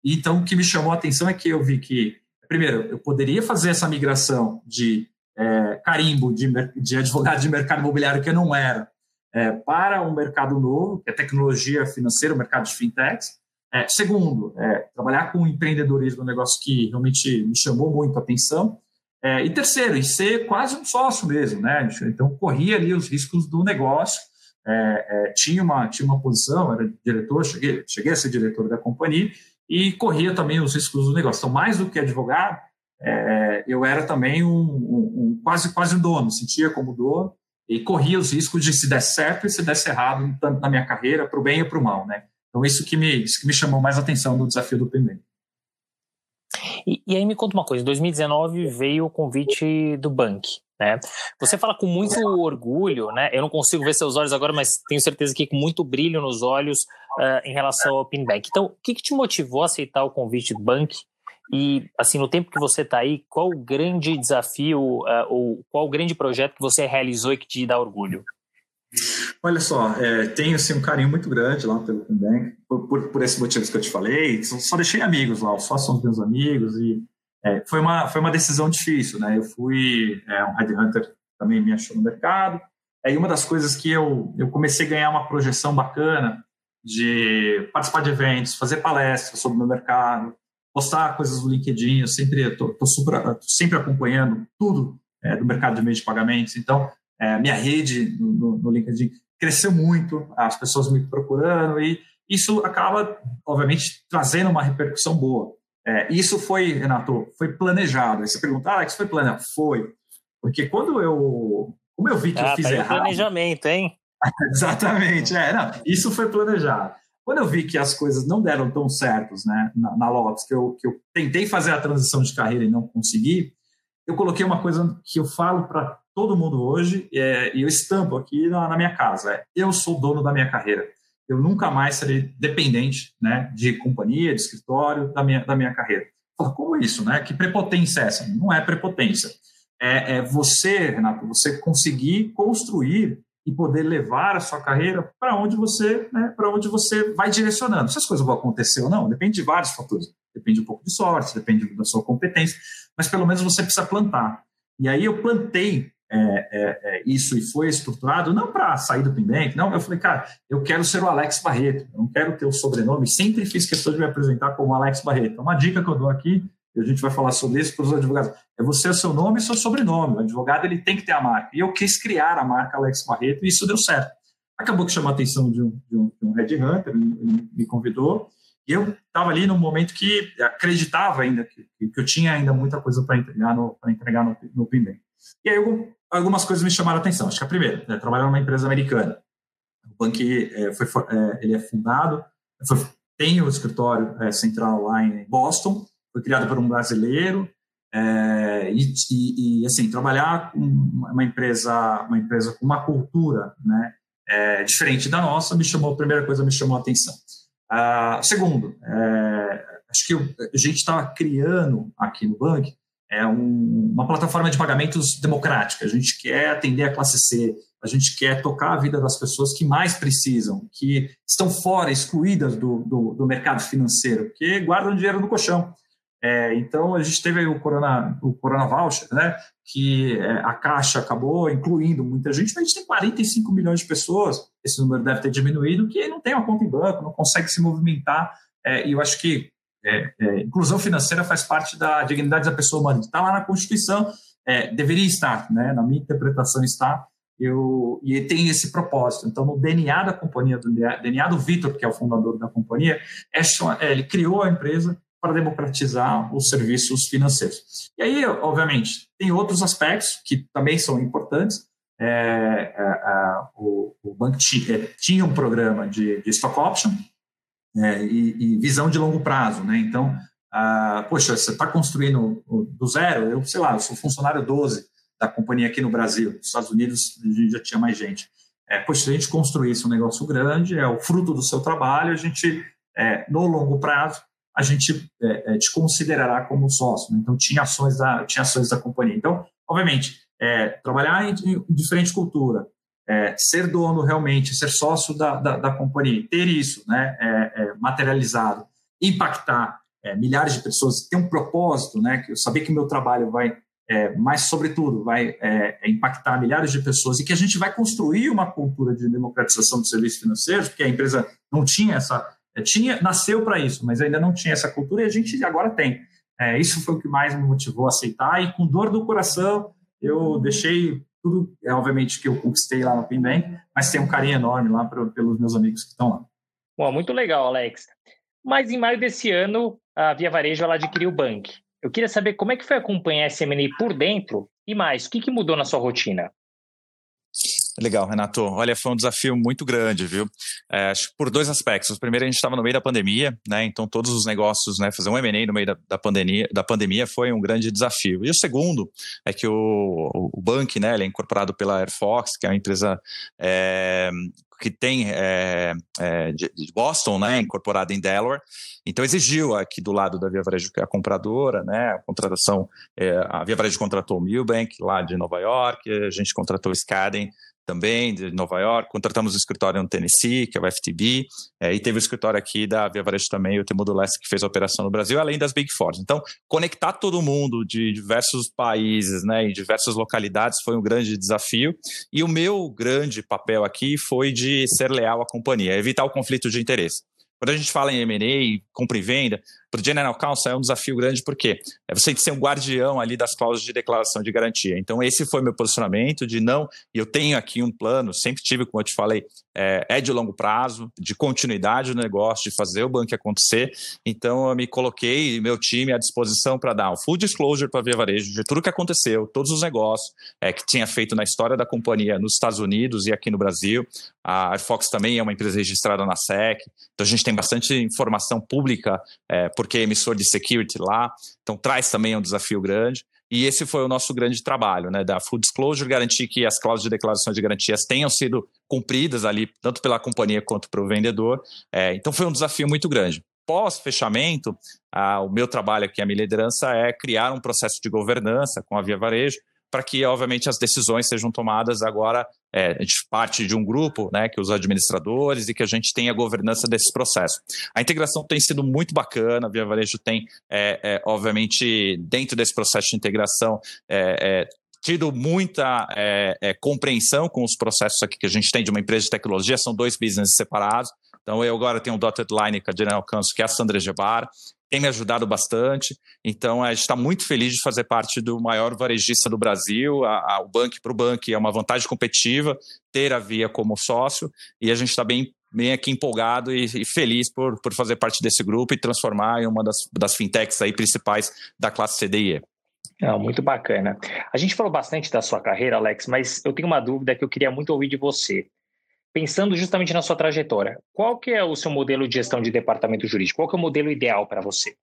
e então o que me chamou a atenção é que eu vi que, primeiro, eu poderia fazer essa migração de é, carimbo de, de advogado de mercado imobiliário que eu não era, é, para um mercado novo, que é tecnologia financeira, o mercado de fintechs. É, segundo, é, trabalhar com empreendedorismo, um negócio que realmente me chamou muito a atenção. É, e terceiro, e ser quase um sócio mesmo, né? Então, corria ali os riscos do negócio, é, é, tinha, uma, tinha uma posição, era diretor, cheguei, cheguei a ser diretor da companhia, e corria também os riscos do negócio. Então, mais do que advogado, é, eu era também um, um, um, quase, quase dono, sentia como dono, e corria os riscos de se der certo e se desse errado, tanto na minha carreira, para o bem e para o mal, né? Então, isso que, me, isso que me chamou mais atenção do desafio do PMB. E, e, aí me conta uma coisa, em 2019 veio o convite do Bank, Né? Você fala com muito orgulho, né? Eu não consigo ver seus olhos agora, mas tenho certeza que com muito brilho nos olhos uh, em relação ao Pinbank. Então, o que, que, te motivou a aceitar o convite do Bank? E, assim, no tempo que você está aí, qual o grande desafio uh, ou qual o grande projeto que você realizou e que te dá orgulho? Olha só, é, tenho assim, um carinho muito grande lá pelo Pinbank, por, por, por esses motivos que eu te falei. Só, deixei amigos lá, só são meus amigos e é, foi, uma, foi uma decisão difícil, né? Eu fui é, um headhunter também me achou no mercado. É, e uma das coisas que eu, eu comecei a ganhar uma projeção bacana de participar de eventos, fazer palestras sobre o meu mercado, postar coisas no LinkedIn. Eu sempre estou sempre acompanhando tudo é, do mercado de meio de pagamentos. Então, é, minha rede no, no, no, LinkedIn cresceu muito, as pessoas me procurando e isso acaba, obviamente, trazendo uma repercussão boa. É, isso foi, Renato, foi planejado. Aí você pergunta, ah, isso foi planejado? Foi. Porque quando eu. Como eu vi que ah, eu fiz tá errado. planejamento, hein? Exatamente, é, não, isso foi planejado. Quando eu vi que as coisas não deram tão certos né, na, na Lotus, que eu, que eu tentei fazer a transição de carreira e não consegui, eu coloquei uma coisa que eu falo para todo mundo hoje é, e eu estampo aqui na, na minha casa: é, eu sou dono da minha carreira eu nunca mais serei dependente né, de companhia, de escritório, da minha, da minha carreira. Fala, como isso? Né? Que prepotência é essa? Não é prepotência. É, é você, Renato, você conseguir construir e poder levar a sua carreira para onde você, né, para onde você vai direcionando. Se as coisas vão acontecer ou não, depende de vários fatores. Depende um pouco de sorte, depende da sua competência, mas pelo menos você precisa plantar. E aí eu plantei é, é, é, isso e foi estruturado, não para sair do Pinbank, não, eu falei, cara, eu quero ser o Alex Barreto, eu não quero ter o sobrenome, sempre fiz questão de me apresentar como Alex Barreto. Uma dica que eu dou aqui, e a gente vai falar sobre isso para os advogados, é você o seu nome e seu sobrenome. O advogado ele tem que ter a marca. E eu quis criar a marca Alex Barreto e isso deu certo. Acabou que chamou a atenção de um, de um, de um headhunter, ele me convidou, e eu estava ali num momento que acreditava ainda que, que eu tinha ainda muita coisa para entregar no, no, no Pinbank. E aí eu algumas coisas me chamaram a atenção. Acho que a primeira, né, trabalhar numa empresa americana. O banco é, foi, é, ele é fundado, foi, tem o escritório é, central lá em Boston, foi criado por um brasileiro, e, e, e, assim trabalhar com uma empresa, uma empresa com uma cultura, né, diferente da nossa, me chamou a primeira coisa me chamou a atenção. Ah, segundo, acho que a gente estava criando aqui no banco é um, uma plataforma de pagamentos democrática. A gente quer atender a classe C, a gente quer tocar a vida das pessoas que mais precisam, que estão fora, excluídas do, do, do mercado financeiro, que guardam dinheiro no colchão. É, então, a gente teve o Corona, o Corona Voucher, né, que é, a Caixa acabou incluindo muita gente, mas a gente tem 45 milhões de pessoas, esse número deve ter diminuído, que não tem uma conta em banco, não consegue se movimentar, é, e eu acho que é, é, inclusão financeira faz parte da dignidade da pessoa humana. Está lá na Constituição, é, deveria estar, né? na minha interpretação está, eu, e tem esse propósito. Então, no DNA da companhia, do DNA do Vitor, que é o fundador da companhia, é, é, ele criou a empresa para democratizar os serviços financeiros. E aí, obviamente, tem outros aspectos que também são importantes. É, é, o, o banco tinha um programa de, de stock option, é, e, e, visão de longo prazo, né? Então, ah, poxa, você está construindo do zero, eu sei lá, eu sou funcionário 12 da companhia aqui no Brasil, nos Estados Unidos a gente já tinha mais gente. É, poxa, se a gente construísse um negócio grande, é o fruto do seu trabalho, a gente, é, no longo prazo, a gente é, é te considerará como sócio. Né? Então, tinha ações, da, tinha ações da companhia. Então, obviamente, é, trabalhar em, em diferente cultura, é, ser dono realmente, ser sócio da, da, da companhia, ter isso né, é, é, materializado, impactar é, milhares de pessoas, ter um propósito, né, que eu saber que meu trabalho vai, é, mais sobretudo, vai é, impactar milhares de pessoas e que a gente vai construir uma cultura de democratização de serviços financeiros, porque a empresa não tinha essa, tinha, nasceu para isso, mas ainda não tinha essa cultura e a gente agora tem. isso foi o que mais me motivou a aceitar e com dor do coração eu deixei tudo, é, obviamente, que eu conquistei lá no Pinbank, mas tem um carinho enorme lá pra, pelos meus amigos que estão lá. Bom, muito legal, Alex. Mas em maio desse ano, a Via Varejo ela adquiriu o Bank. Eu queria saber como é que foi acompanhar esse M&A por dentro e mais, o que, que mudou na sua rotina? Legal, Renato. Olha, foi um desafio muito grande, viu? É, por dois aspectos. Primeiro, a gente estava no meio da pandemia, né? Então, todos os negócios, né? Fazer um M&A no meio da, da, pandemia, da pandemia foi um grande desafio. E o segundo é que o, o Bank, né? Ele é incorporado pela Air Fox, que é uma empresa é, que tem é, é, de, Boston, né, incorporada em Delaware. Então exigiu aqui do lado da Via Varejo, que é a compradora, né, a contratação, é, a Via Varejo contratou o Milbank lá de Nova York, a gente contratou o Skaden também, de Nova York. Contratamos o escritório no Tennessee, que é o FTB, é, e teve o escritório aqui da Via Varejo também, o Temudo Leste, que fez a operação no Brasil, além das Big Four. Então, conectar todo mundo de diversos países, né, em diversas localidades foi um grande desafio. E o meu grande papel aqui foi de ser leal à companhia, evitar o conflito de interesse. Quando a gente fala em M&A, compra e venda, para o General Counsel é um desafio grande, porque é você ser um guardião ali das cláusulas de declaração de garantia. Então, esse foi meu posicionamento de não, e eu tenho aqui um plano, sempre tive, como eu te falei, é, é de longo prazo, de continuidade do negócio, de fazer o banco acontecer. Então, eu me coloquei meu time à disposição para dar um full disclosure para a Via Varejo de tudo que aconteceu, todos os negócios é, que tinha feito na história da companhia nos Estados Unidos e aqui no Brasil. A Airfox também é uma empresa registrada na SEC, então a gente tem bastante informação pública é, porque é emissor de security lá, então traz também um desafio grande. E esse foi o nosso grande trabalho, né, da Full Disclosure, garantir que as cláusulas de declaração de garantias tenham sido cumpridas ali, tanto pela companhia quanto para o vendedor. É, então foi um desafio muito grande. Pós-fechamento, o meu trabalho aqui, a minha liderança, é criar um processo de governança com a Via Varejo, para que, obviamente, as decisões sejam tomadas agora. É, a gente parte de um grupo, né, que os administradores e que a gente tem a governança desse processo. A integração tem sido muito bacana, a Via Varejo tem, é, é, obviamente, dentro desse processo de integração, é, é, tido muita é, compreensão com os processos aqui que a gente tem de uma empresa de tecnologia, são dois business separados. Então, eu agora tenho um dotted line com a General Counsel, que é a Sandra Gebar, tem me ajudado bastante. Então, a gente está muito feliz de fazer parte do maior varejista do Brasil. A, a, o Bank para o Bank é uma vantagem competitiva ter a Via como sócio e a gente está bem, bem aqui empolgado e, e, feliz por, por fazer parte desse grupo e transformar em uma das, das fintechs aí principais da classe CDIE. Não, muito bacana. A gente falou bastante da sua carreira, Alex, mas eu tenho uma dúvida que eu queria muito ouvir de você pensando justamente na sua trajetória, qual que é o seu modelo de gestão de departamento jurídico? Qual que é o modelo ideal para você?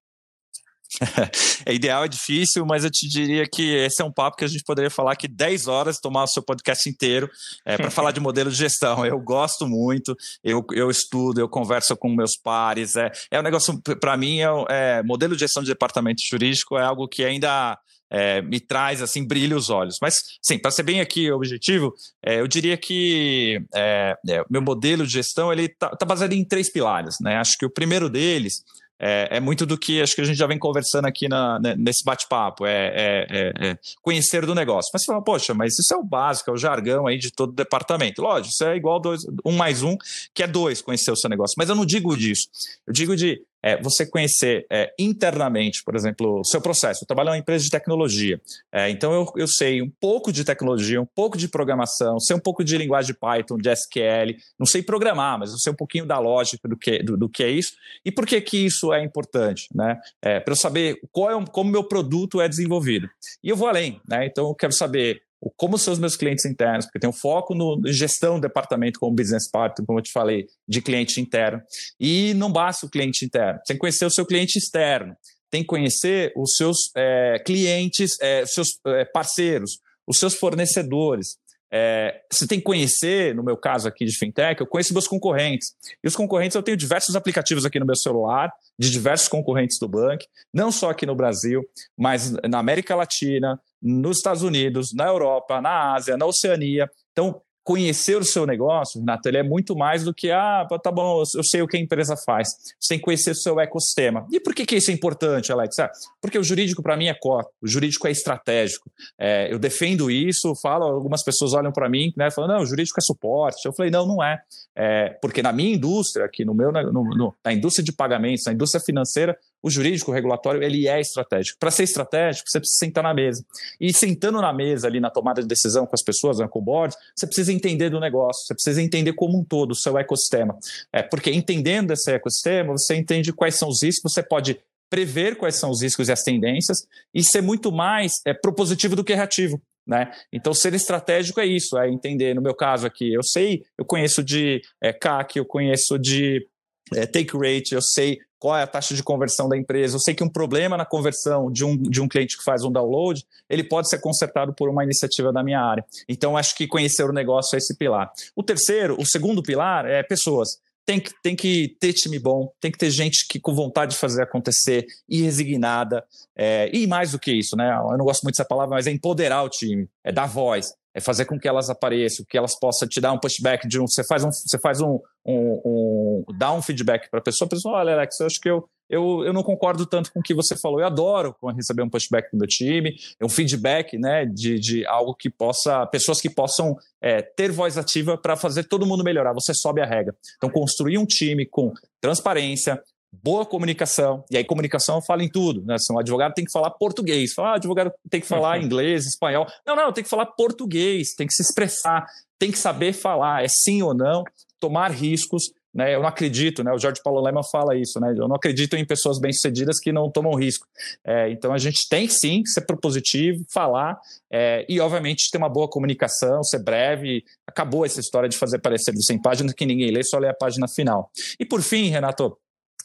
é ideal, é difícil, mas eu te diria que esse é um papo que a gente poderia falar que 10 horas, tomar o seu podcast inteiro é, para falar de modelo de gestão. Eu gosto muito, eu, eu estudo, eu converso com meus pares. É, é um negócio, para mim, é, é, modelo de gestão de departamento jurídico é algo que ainda é, me traz assim brilha os olhos. Mas, sim, para ser bem aqui objetivo, é, eu diria que é, é meu modelo de gestão ele está tá baseado em três pilares. Né? Acho que o primeiro deles é, é, muito do que acho que a gente já vem conversando aqui na, né, nesse bate-papo, é, é, é, é, conhecer do negócio. Mas você fala, poxa, mas isso é o básico, é o jargão aí de todo departamento. Lógico, isso é igual dois, um mais um, que é dois, conhecer o seu negócio. Mas eu não digo disso. Eu digo de é, você conhecer é, internamente, por exemplo, o seu processo. Eu trabalho em uma empresa de tecnologia, é, então eu, eu sei um pouco de tecnologia, um pouco de programação, sei um pouco de linguagem Python, de SQL, não sei programar, mas eu sei um pouquinho da lógica do que, do, do que é isso e por que, que isso é importante, né? É, Para eu saber qual é, como meu produto é desenvolvido. E eu vou além, né? Então eu quero saber como são os meus clientes internos, porque tem um foco no gestão do departamento como business partner, como eu te falei, de cliente interno. E não basta o cliente interno, tem que conhecer o seu cliente externo, tem que conhecer os seus é, clientes, é, seus é, parceiros, os seus fornecedores. É, você tem que conhecer, no meu caso aqui de fintech, eu conheço meus concorrentes. E os concorrentes, eu tenho diversos aplicativos aqui no meu celular, de diversos concorrentes do banco, não só aqui no Brasil, mas na América Latina, nos Estados Unidos, na Europa, na Ásia, na Oceania. Então, conhecer o seu negócio, Renato, ele é muito mais do que, ah, tá bom, eu sei o que a empresa faz. Você tem que conhecer o seu ecossistema. E por que, que isso é importante, Alex? Ah, porque o jurídico, para mim, é core. O jurídico é estratégico. É, eu defendo isso, falo, algumas pessoas olham para mim, né, falam, não, o jurídico é suporte. Eu falei, não, não é. é porque na minha indústria, aqui no meu, no, no, na indústria de pagamentos, na indústria financeira, o jurídico, o regulatório, ele é estratégico. Para ser estratégico, você precisa sentar na mesa. E sentando na mesa ali na tomada de decisão com as pessoas, com o board, você precisa entender do negócio, você precisa entender como um todo o seu ecossistema. É, porque entendendo esse ecossistema, você entende quais são os riscos, você pode prever quais são os riscos e as tendências e ser muito mais é, propositivo do que reativo. Né? Então, ser estratégico é isso, é entender, no meu caso aqui, eu sei, eu conheço de é, CAC, eu conheço de é, take rate, eu sei qual é a taxa de conversão da empresa, eu sei que um problema na conversão de um, de um cliente que faz um download, ele pode ser consertado por uma iniciativa da minha área. Então, acho que conhecer o negócio é esse pilar. O terceiro, o segundo pilar é pessoas. Tem que, tem que ter time bom, tem que ter gente que com vontade de fazer acontecer e resignada. É, e mais do que isso, né? Eu não gosto muito dessa palavra, mas é empoderar o time, é dar voz é fazer com que elas apareçam, que elas possam te dar um pushback de um. Você faz um, você faz um, um, um dá um feedback para a pessoa, a pessoa, olha, Alex, eu acho que eu, eu, eu não concordo tanto com o que você falou. Eu adoro receber um pushback do meu time, um feedback, né, de, de algo que possa, pessoas que possam é, ter voz ativa para fazer todo mundo melhorar. Você sobe a regra. Então, construir um time com transparência, boa comunicação, e aí comunicação fala em tudo, né? Se um advogado tem que falar português, fala, ah, advogado tem que falar inglês, espanhol. Não, não, tem que falar português, tem que se expressar, tem que saber falar, é sim ou não, tomar riscos, né? Eu não acredito, né? O Jorge Paulo Lema fala isso, né? Eu não acredito em pessoas bem-sucedidas que não tomam risco. É, então a gente tem sim que ser propositivo, falar é, e, obviamente, ter uma boa comunicação, ser breve. Acabou essa história de fazer parecer de 100 páginas que ninguém lê, só lê a página final. E por fim, Renato,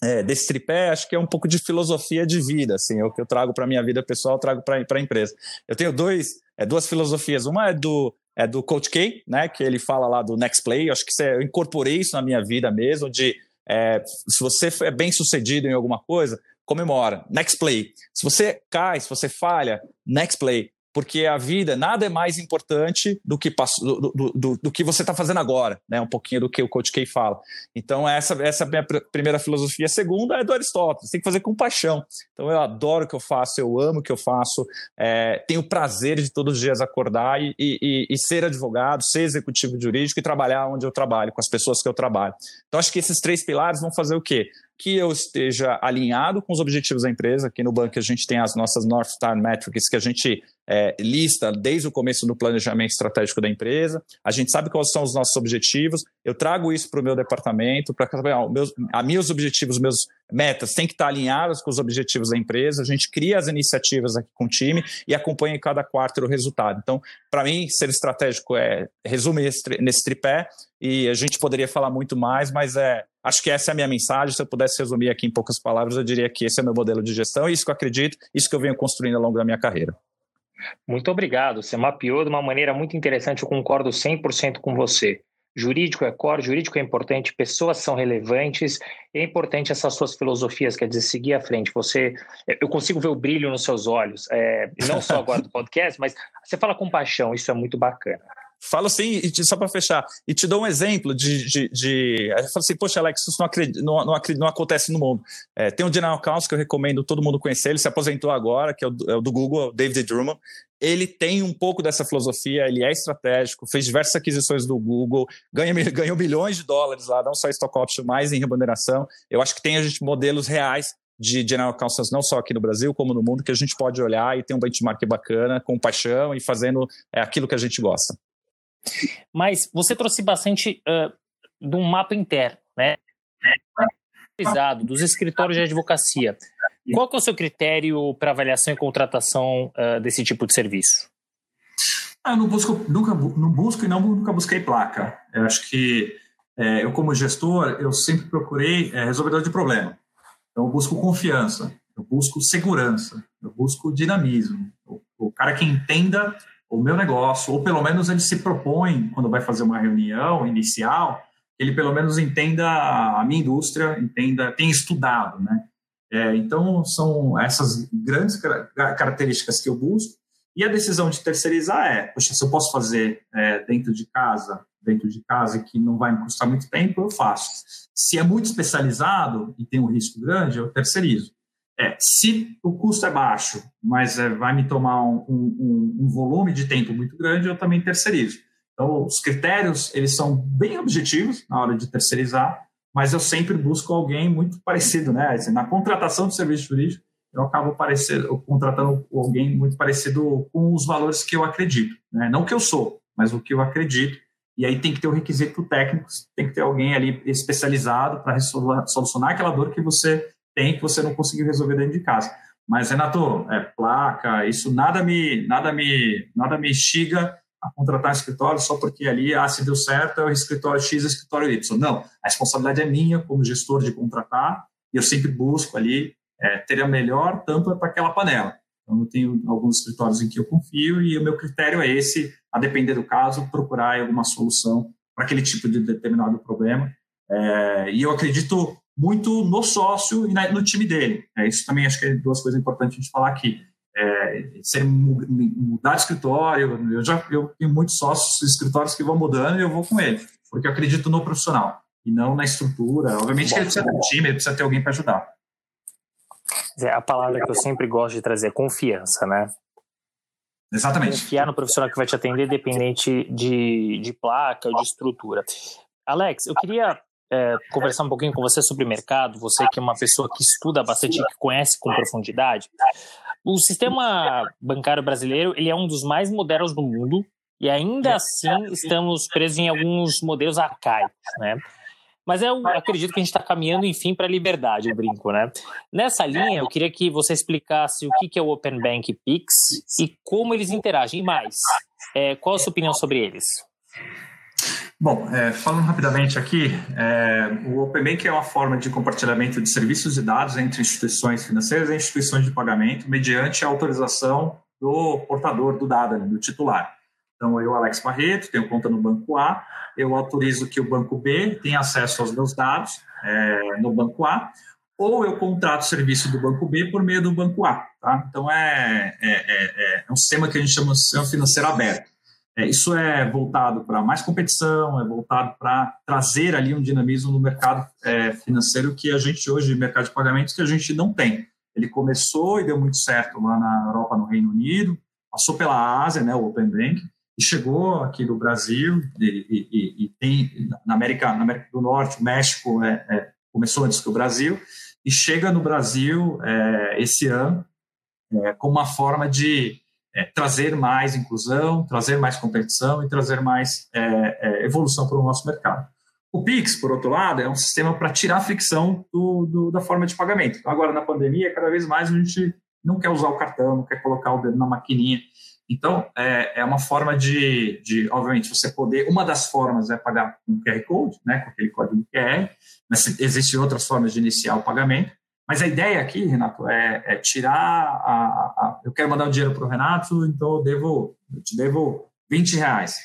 é, desse tripé, acho que é um pouco de filosofia de vida, assim, é o que eu trago para minha vida pessoal, eu trago para a empresa. Eu tenho dois, é, duas filosofias. Uma é do, é do Coach K, né, que ele fala lá do Next Play, eu acho que eu incorporei isso na minha vida mesmo, de é, se você é bem sucedido em alguma coisa, comemora, next play. Se você cai, se você falha, next play porque a vida nada é mais importante do que, do, do, do, do que você está fazendo agora, né? Um pouquinho do que o Coach K fala. Então, essa, essa é a minha primeira filosofia. A segunda é do Aristóteles, tem que fazer com paixão. Então, eu adoro o que eu faço, eu amo o que eu faço, é, tenho o prazer de todos os dias acordar e, e, e, ser advogado, ser executivo jurídico e trabalhar onde eu trabalho, com as pessoas que eu trabalho. Então, acho que esses três pilares vão fazer o quê? que eu esteja alinhado com os objetivos da empresa. Aqui no banco a gente tem as nossas North Star Metrics que a gente é, lista desde o começo do planejamento estratégico da empresa. A gente sabe quais são os nossos objetivos. Eu trago isso para o meu departamento, para meus, a meus objetivos, meus metas têm que estar alinhadas com os objetivos da empresa. A gente cria as iniciativas aqui com o time e acompanha em cada quarto o resultado. Então, para mim, ser estratégico é resume nesse tripé e a gente poderia falar muito mais, mas é acho que essa é a minha mensagem. Se eu pudesse resumir aqui em poucas palavras, eu diria que esse é o meu modelo de gestão, isso que eu acredito, isso que eu venho construindo ao longo da minha carreira. Muito obrigado. Você mapeou de uma maneira muito interessante, eu concordo 100% com você. Jurídico é core, jurídico é importante, pessoas são relevantes, é importante essas suas filosofias, quer dizer, seguir à frente. Você, eu consigo ver o brilho nos seus olhos, é, não só agora do podcast, mas você fala com paixão, isso é muito bacana. Falo assim, só para fechar, e te dou um exemplo de. de, de eu falo assim, poxa, Alex, isso não, acredito, não, não, não acontece no mundo. É, tem um General Counsel que eu recomendo todo mundo conhecer, ele se aposentou agora, que é o, é o do Google, David Drummond. Ele tem um pouco dessa filosofia, ele é estratégico, fez diversas aquisições do Google, ganha, ganhou bilhões de dólares lá, não só em stock option, mas em remuneração. Eu acho que tem a gente modelos reais de General Counsels, não só aqui no Brasil, como no mundo, que a gente pode olhar e ter um benchmark bacana, com paixão e fazendo é, aquilo que a gente gosta. Mas você trouxe bastante uh, de um mapa interno, né? Dos escritórios de advocacia. Qual é o seu critério para avaliação e contratação uh, desse tipo de serviço? Ah, eu não busco, nunca, não busco e não, nunca busquei placa. Eu acho que é, eu, como gestor, eu sempre procurei é, resolvedor de problema. Então, eu busco confiança, eu busco segurança, eu busco dinamismo. O, o cara que entenda o meu negócio, ou pelo menos ele se propõe, quando vai fazer uma reunião inicial, ele pelo menos entenda a minha indústria, entenda, tem estudado, né? É, então, são essas grandes características que eu busco. E a decisão de terceirizar é, poxa, se eu posso fazer é, dentro de casa, dentro de casa que não vai me custar muito tempo, eu faço. Se é muito especializado e tem um risco grande, eu terceirizo. É, se o custo é baixo, mas é, vai me tomar um, um, um, volume de tempo muito grande, eu também terceirizo. Então, os critérios, eles são bem objetivos na hora de terceirizar, mas eu sempre busco alguém muito parecido, né? Assim, na contratação de serviço jurídico, eu acabo parecer, contratando alguém muito parecido com os valores que eu acredito. Né? Não que eu sou, mas o que eu acredito. E aí tem que ter o requisito técnico, tem que ter alguém ali especializado para solucionar aquela dor que você tem que você não conseguiu resolver dentro de casa. Mas, Renato, é, placa, isso nada me, nada me, nada me instiga a contratar um escritório só porque ali, ah, se deu certo, é o escritório X, é o escritório Y. Não, a responsabilidade é minha como gestor de contratar e eu sempre busco ali é, ter a melhor tampa para aquela panela. Então, eu tenho alguns escritórios em que eu confio e o meu critério é esse, a depender do caso, procurar alguma solução para aquele tipo de determinado problema. É, e eu acredito muito no sócio e no time dele. É, isso também acho que é duas coisas importantes de falar aqui. É, ser, mudar de escritório, eu já eu tenho muitos sócios escritórios que vão mudando e eu vou com ele, porque eu acredito no profissional e não na estrutura. Obviamente que ele precisa ter um time, ele precisa ter alguém para ajudar. A palavra que eu sempre gosto de trazer é confiança, né? Exatamente. Confiar no profissional que vai te atender, independente de, de placa ou de estrutura. Alex, eu queria é, conversar um pouquinho com você sobre mercado, você que é uma pessoa que estuda bastante, que conhece com profundidade. O sistema bancário brasileiro ele é um dos mais modernos do mundo e ainda assim estamos presos em alguns modelos arcaicos, né? Mas eu acredito que a gente está caminhando, enfim, para a liberdade, eu brinco, né? Nessa linha, eu queria que você explicasse o que é o Open Bank Pix e como eles interagem. E mais, é, qual a sua opinião sobre eles? Bom, é, falando rapidamente aqui, é, o Open Bank é uma forma de compartilhamento de serviços e dados entre instituições financeiras e instituições de pagamento, mediante a autorização do portador do dado, do titular. Então, eu, Alex Barreto, tenho conta no Banco A, eu autorizo que o Banco B tenha acesso aos meus dados é, no Banco A, ou eu contrato o serviço do Banco B por meio do Banco A. Tá? Então, é, é, é, é um sistema que a gente chama de sistema financeiro aberto. É, isso é voltado para mais competição, é voltado para trazer ali um dinamismo no mercado é, financeiro que a gente hoje, mercado de pagamentos, que a gente não tem. Ele começou e deu muito certo lá na Europa, no Reino Unido, passou pela Ásia, né, o Open Bank, e chegou aqui no Brasil e, e, e tem na América, na América do Norte, México é, é, começou antes que o Brasil e chega no Brasil é, esse ano é, como uma forma de é, trazer mais inclusão, trazer mais competição e trazer mais é, evolução para o nosso mercado. O Pix, por outro lado, é um sistema para tirar a fricção do, do, da forma de pagamento. Agora, na pandemia, cada vez mais a gente não quer usar o cartão, não quer colocar o dedo na maquininha. Então, é, é uma forma de, de, obviamente, você poder. Uma das formas é pagar com QR Code, né, com aquele código QR, mas existem outras formas de iniciar o pagamento. Mas a ideia aqui, Renato, é, é tirar a, a, Eu quero mandar o dinheiro para o Renato, então eu, devo, eu te devo 20 reais.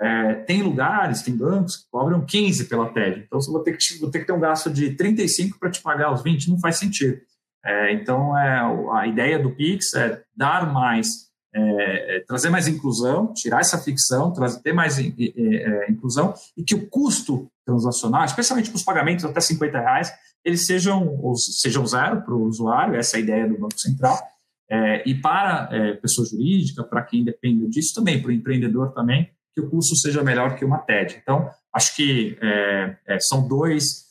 É, tem lugares, tem bancos que cobram 15 pela TED. Então, você vou ter que, vou ter que ter um gasto de 35 para te pagar os 20, não faz sentido. É, então, é, a ideia do Pix é dar mais é, é, trazer mais inclusão, tirar essa ficção, trazer, ter mais é, é, inclusão e que o custo transacional, especialmente para os pagamentos até 50 reais, eles sejam, sejam zero para o usuário, essa é a ideia do Banco Central, é, e para é, pessoa jurídica, para quem depende disso também, para o empreendedor também, que o custo seja melhor que uma TED. Então, acho que são dois,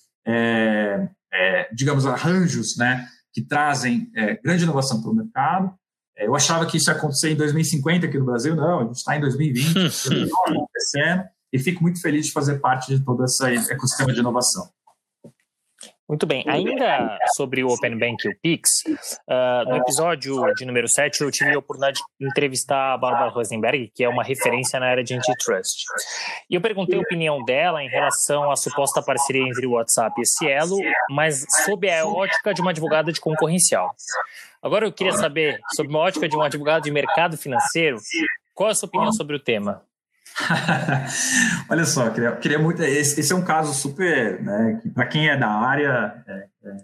digamos, arranjos né, que trazem grande inovação para o mercado, é, eu achava que isso ia acontecer em 2050 aqui no Brasil, não, a gente está em 2020, acontecendo, e fico muito feliz de fazer parte de todo esse ecossistema de inovação. Muito bem. Ainda sobre o Open Bank e o Pix, uh, no episódio de número 7, eu tive a oportunidade de entrevistar a Barbara Rosenberg, que é uma referência na área de antitrust. E eu perguntei a opinião dela em relação à suposta parceria entre o WhatsApp e esse elo, mas sob a ótica de uma advogada de concorrencial. Agora eu queria saber, sob uma ótica de um advogado de mercado financeiro, qual é a sua opinião sobre o tema? Olha só, queria, queria muito. Esse, esse, é um caso super, né, que para quem é da área é, é,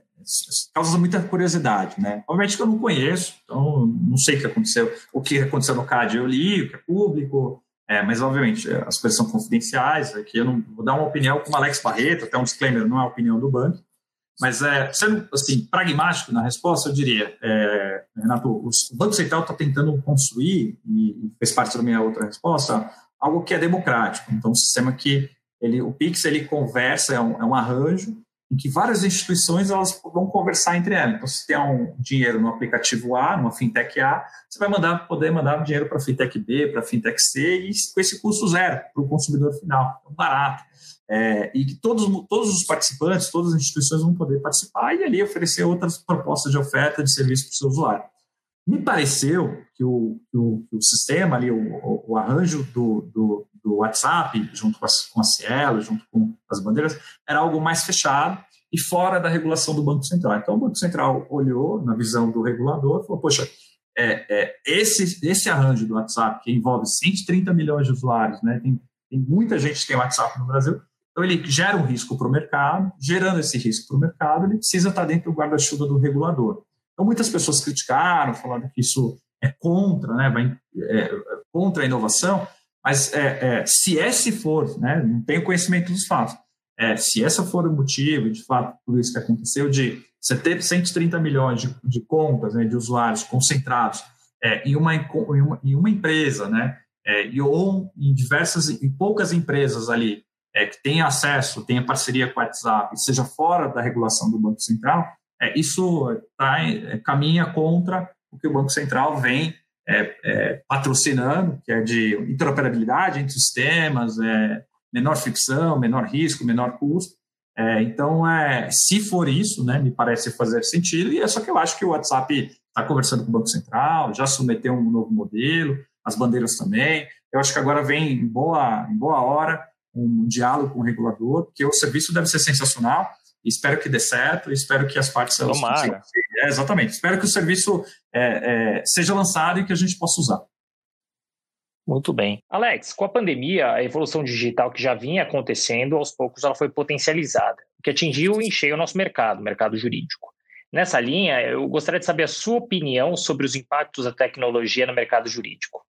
causa muita curiosidade, né? Obviamente que eu não conheço, então não sei o que aconteceu, o que aconteceu no CAD eu li, o que é público, é, mas obviamente as coisas são confidenciais. Aqui eu não vou dar uma opinião como Alex Barreto, até um disclaimer, não é a opinião do banco. Mas, é, sendo assim, pragmático na resposta, eu diria, é, Renato, o Banco Central está tentando construir, e fez parte da minha outra resposta, algo que é democrático. Então, um sistema que ele, o Pix ele conversa, é um, é um arranjo em que várias instituições elas vão conversar entre elas. Então, se tem um dinheiro no aplicativo A, numa fintech A, você vai mandar, poder mandar dinheiro para fintech B, para fintech C, e com esse custo zero para o consumidor final, então, barato. É, e que todos, todos os participantes, todas as instituições vão poder participar e ali oferecer outras propostas de oferta de serviço para o seu usuário. Me pareceu que o, o, o sistema ali, o, o arranjo do, do, do, WhatsApp, junto com a, com a Cielo, junto com as bandeiras, era algo mais fechado e fora da regulação do Banco Central. Então, o Banco Central olhou na visão do regulador e falou: poxa, é, é, esse, esse arranjo do WhatsApp, que envolve 130 milhões de usuários, né, tem, tem muita gente que tem WhatsApp no Brasil, então ele gera um risco para o mercado, gerando esse risco para o mercado, ele precisa estar dentro do guarda-chuva do regulador. Então, muitas pessoas criticaram, falando que isso é contra, né, vai, é, contra a inovação, mas é, é, se esse for, né, não tenho conhecimento dos fatos, é, se essa for o motivo, de fato, tudo isso que aconteceu, de você ter 130 milhões de, de contas, né, de usuários concentrados é, em, uma, em, uma, em uma empresa, né, é, e, ou em diversas, em poucas empresas ali, que têm acesso, têm parceria com o WhatsApp, seja fora da regulação do Banco Central, é, isso tá, é, caminha contra o que o Banco Central vem é, é, patrocinando, que é de interoperabilidade entre sistemas, é, menor fricção, menor risco, menor custo. É, então, é, se for isso, né, me parece fazer sentido, e é só que eu acho que o WhatsApp está conversando com o Banco Central, já submeteu um novo modelo, as bandeiras também. Eu acho que agora vem em boa, em boa hora um diálogo com o regulador, porque o serviço deve ser sensacional, Espero que dê certo, espero que as partes consigam. É, exatamente. Espero que o serviço é, é, seja lançado e que a gente possa usar. Muito bem. Alex, com a pandemia, a evolução digital que já vinha acontecendo, aos poucos ela foi potencializada, o que atingiu e encheu o nosso mercado, o mercado jurídico. Nessa linha, eu gostaria de saber a sua opinião sobre os impactos da tecnologia no mercado jurídico.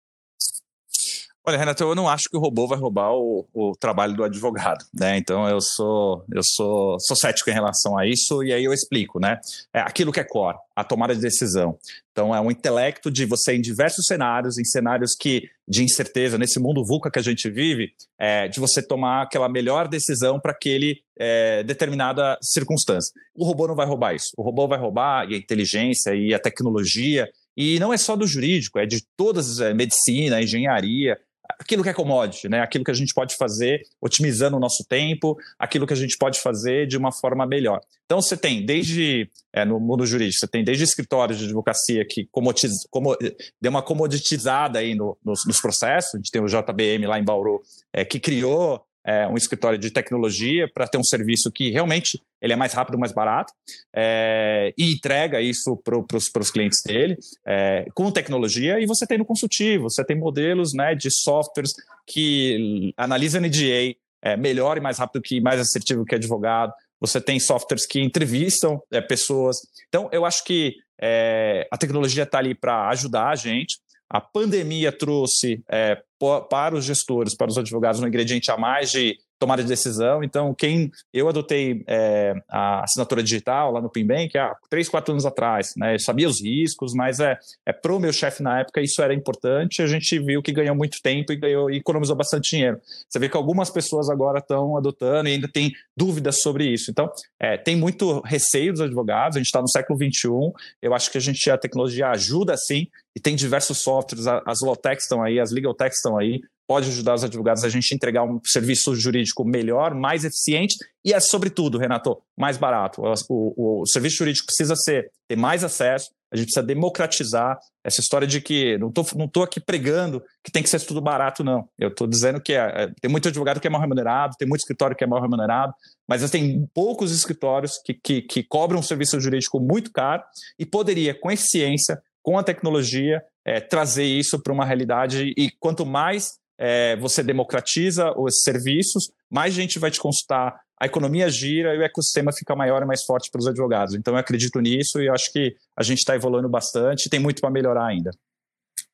Olha, Renato, eu não acho que o robô vai roubar o, o, trabalho do advogado, né? Então eu sou eu sou, sou cético em relação a isso e aí eu explico, né? É aquilo que é core, a tomada de decisão. Então é um intelecto de você em diversos cenários, em cenários que de incerteza nesse mundo VUCA que a gente vive, é, de você tomar aquela melhor decisão para aquele é, determinada circunstância. O robô não vai roubar isso. O robô vai roubar e a inteligência e a tecnologia e não é só do jurídico, é de todas, é, medicina, engenharia, aquilo que é commodity, né? aquilo que a gente pode fazer otimizando o nosso tempo, aquilo que a gente pode fazer de uma forma melhor. Então, você tem desde, é, no mundo jurídico, você tem desde escritórios de advocacia que comotiz, como, deu uma comoditizada aí no, nos, nos, processos, a gente tem o JBM lá em Bauru, é, que criou é, um escritório de tecnologia para ter um serviço que realmente ele é mais rápido, mais barato é, e entrega isso para os clientes dele é, com tecnologia. E você tem no consultivo, você tem modelos né, de softwares que analisam NDA é, melhor e mais rápido que mais assertivo que advogado. Você tem softwares que entrevistam é, pessoas. Então, eu acho que é, a tecnologia está ali para ajudar a gente. A pandemia trouxe é, para os gestores, para os advogados, um ingrediente a mais de tomada de decisão. Então, quem eu adotei é, a assinatura digital lá no Pimbank há três, quatro anos atrás, né? Eu sabia os riscos, mas é, é para o meu chefe na época isso era importante. A gente viu que ganhou muito tempo e ganhou e economizou bastante dinheiro. Você vê que algumas pessoas agora estão adotando e ainda tem dúvidas sobre isso. Então, é, tem muito receio dos advogados. A gente está no século 21. Eu acho que a gente a tecnologia ajuda sim e tem diversos softwares. As low techs estão aí, as legal techs estão aí pode ajudar os advogados a gente entregar um serviço jurídico melhor, mais eficiente e, é, sobretudo, Renato, mais barato. O, o, o, serviço jurídico precisa ser, ter mais acesso, a gente precisa democratizar essa história de que não estou não tô aqui pregando que tem que ser tudo barato, não. Eu estou dizendo que é, é, tem muito advogado que é mal remunerado, tem muito escritório que é mal remunerado, mas tem poucos escritórios que, que, que cobram um serviço jurídico muito caro e poderia, com eficiência, com a tecnologia, é, trazer isso para uma realidade e quanto mais é, você democratiza os serviços, mais gente vai te consultar, a economia gira e o ecossistema fica maior e mais forte para os advogados. Então eu acredito nisso e acho que a gente está evoluindo bastante, tem muito para melhorar ainda.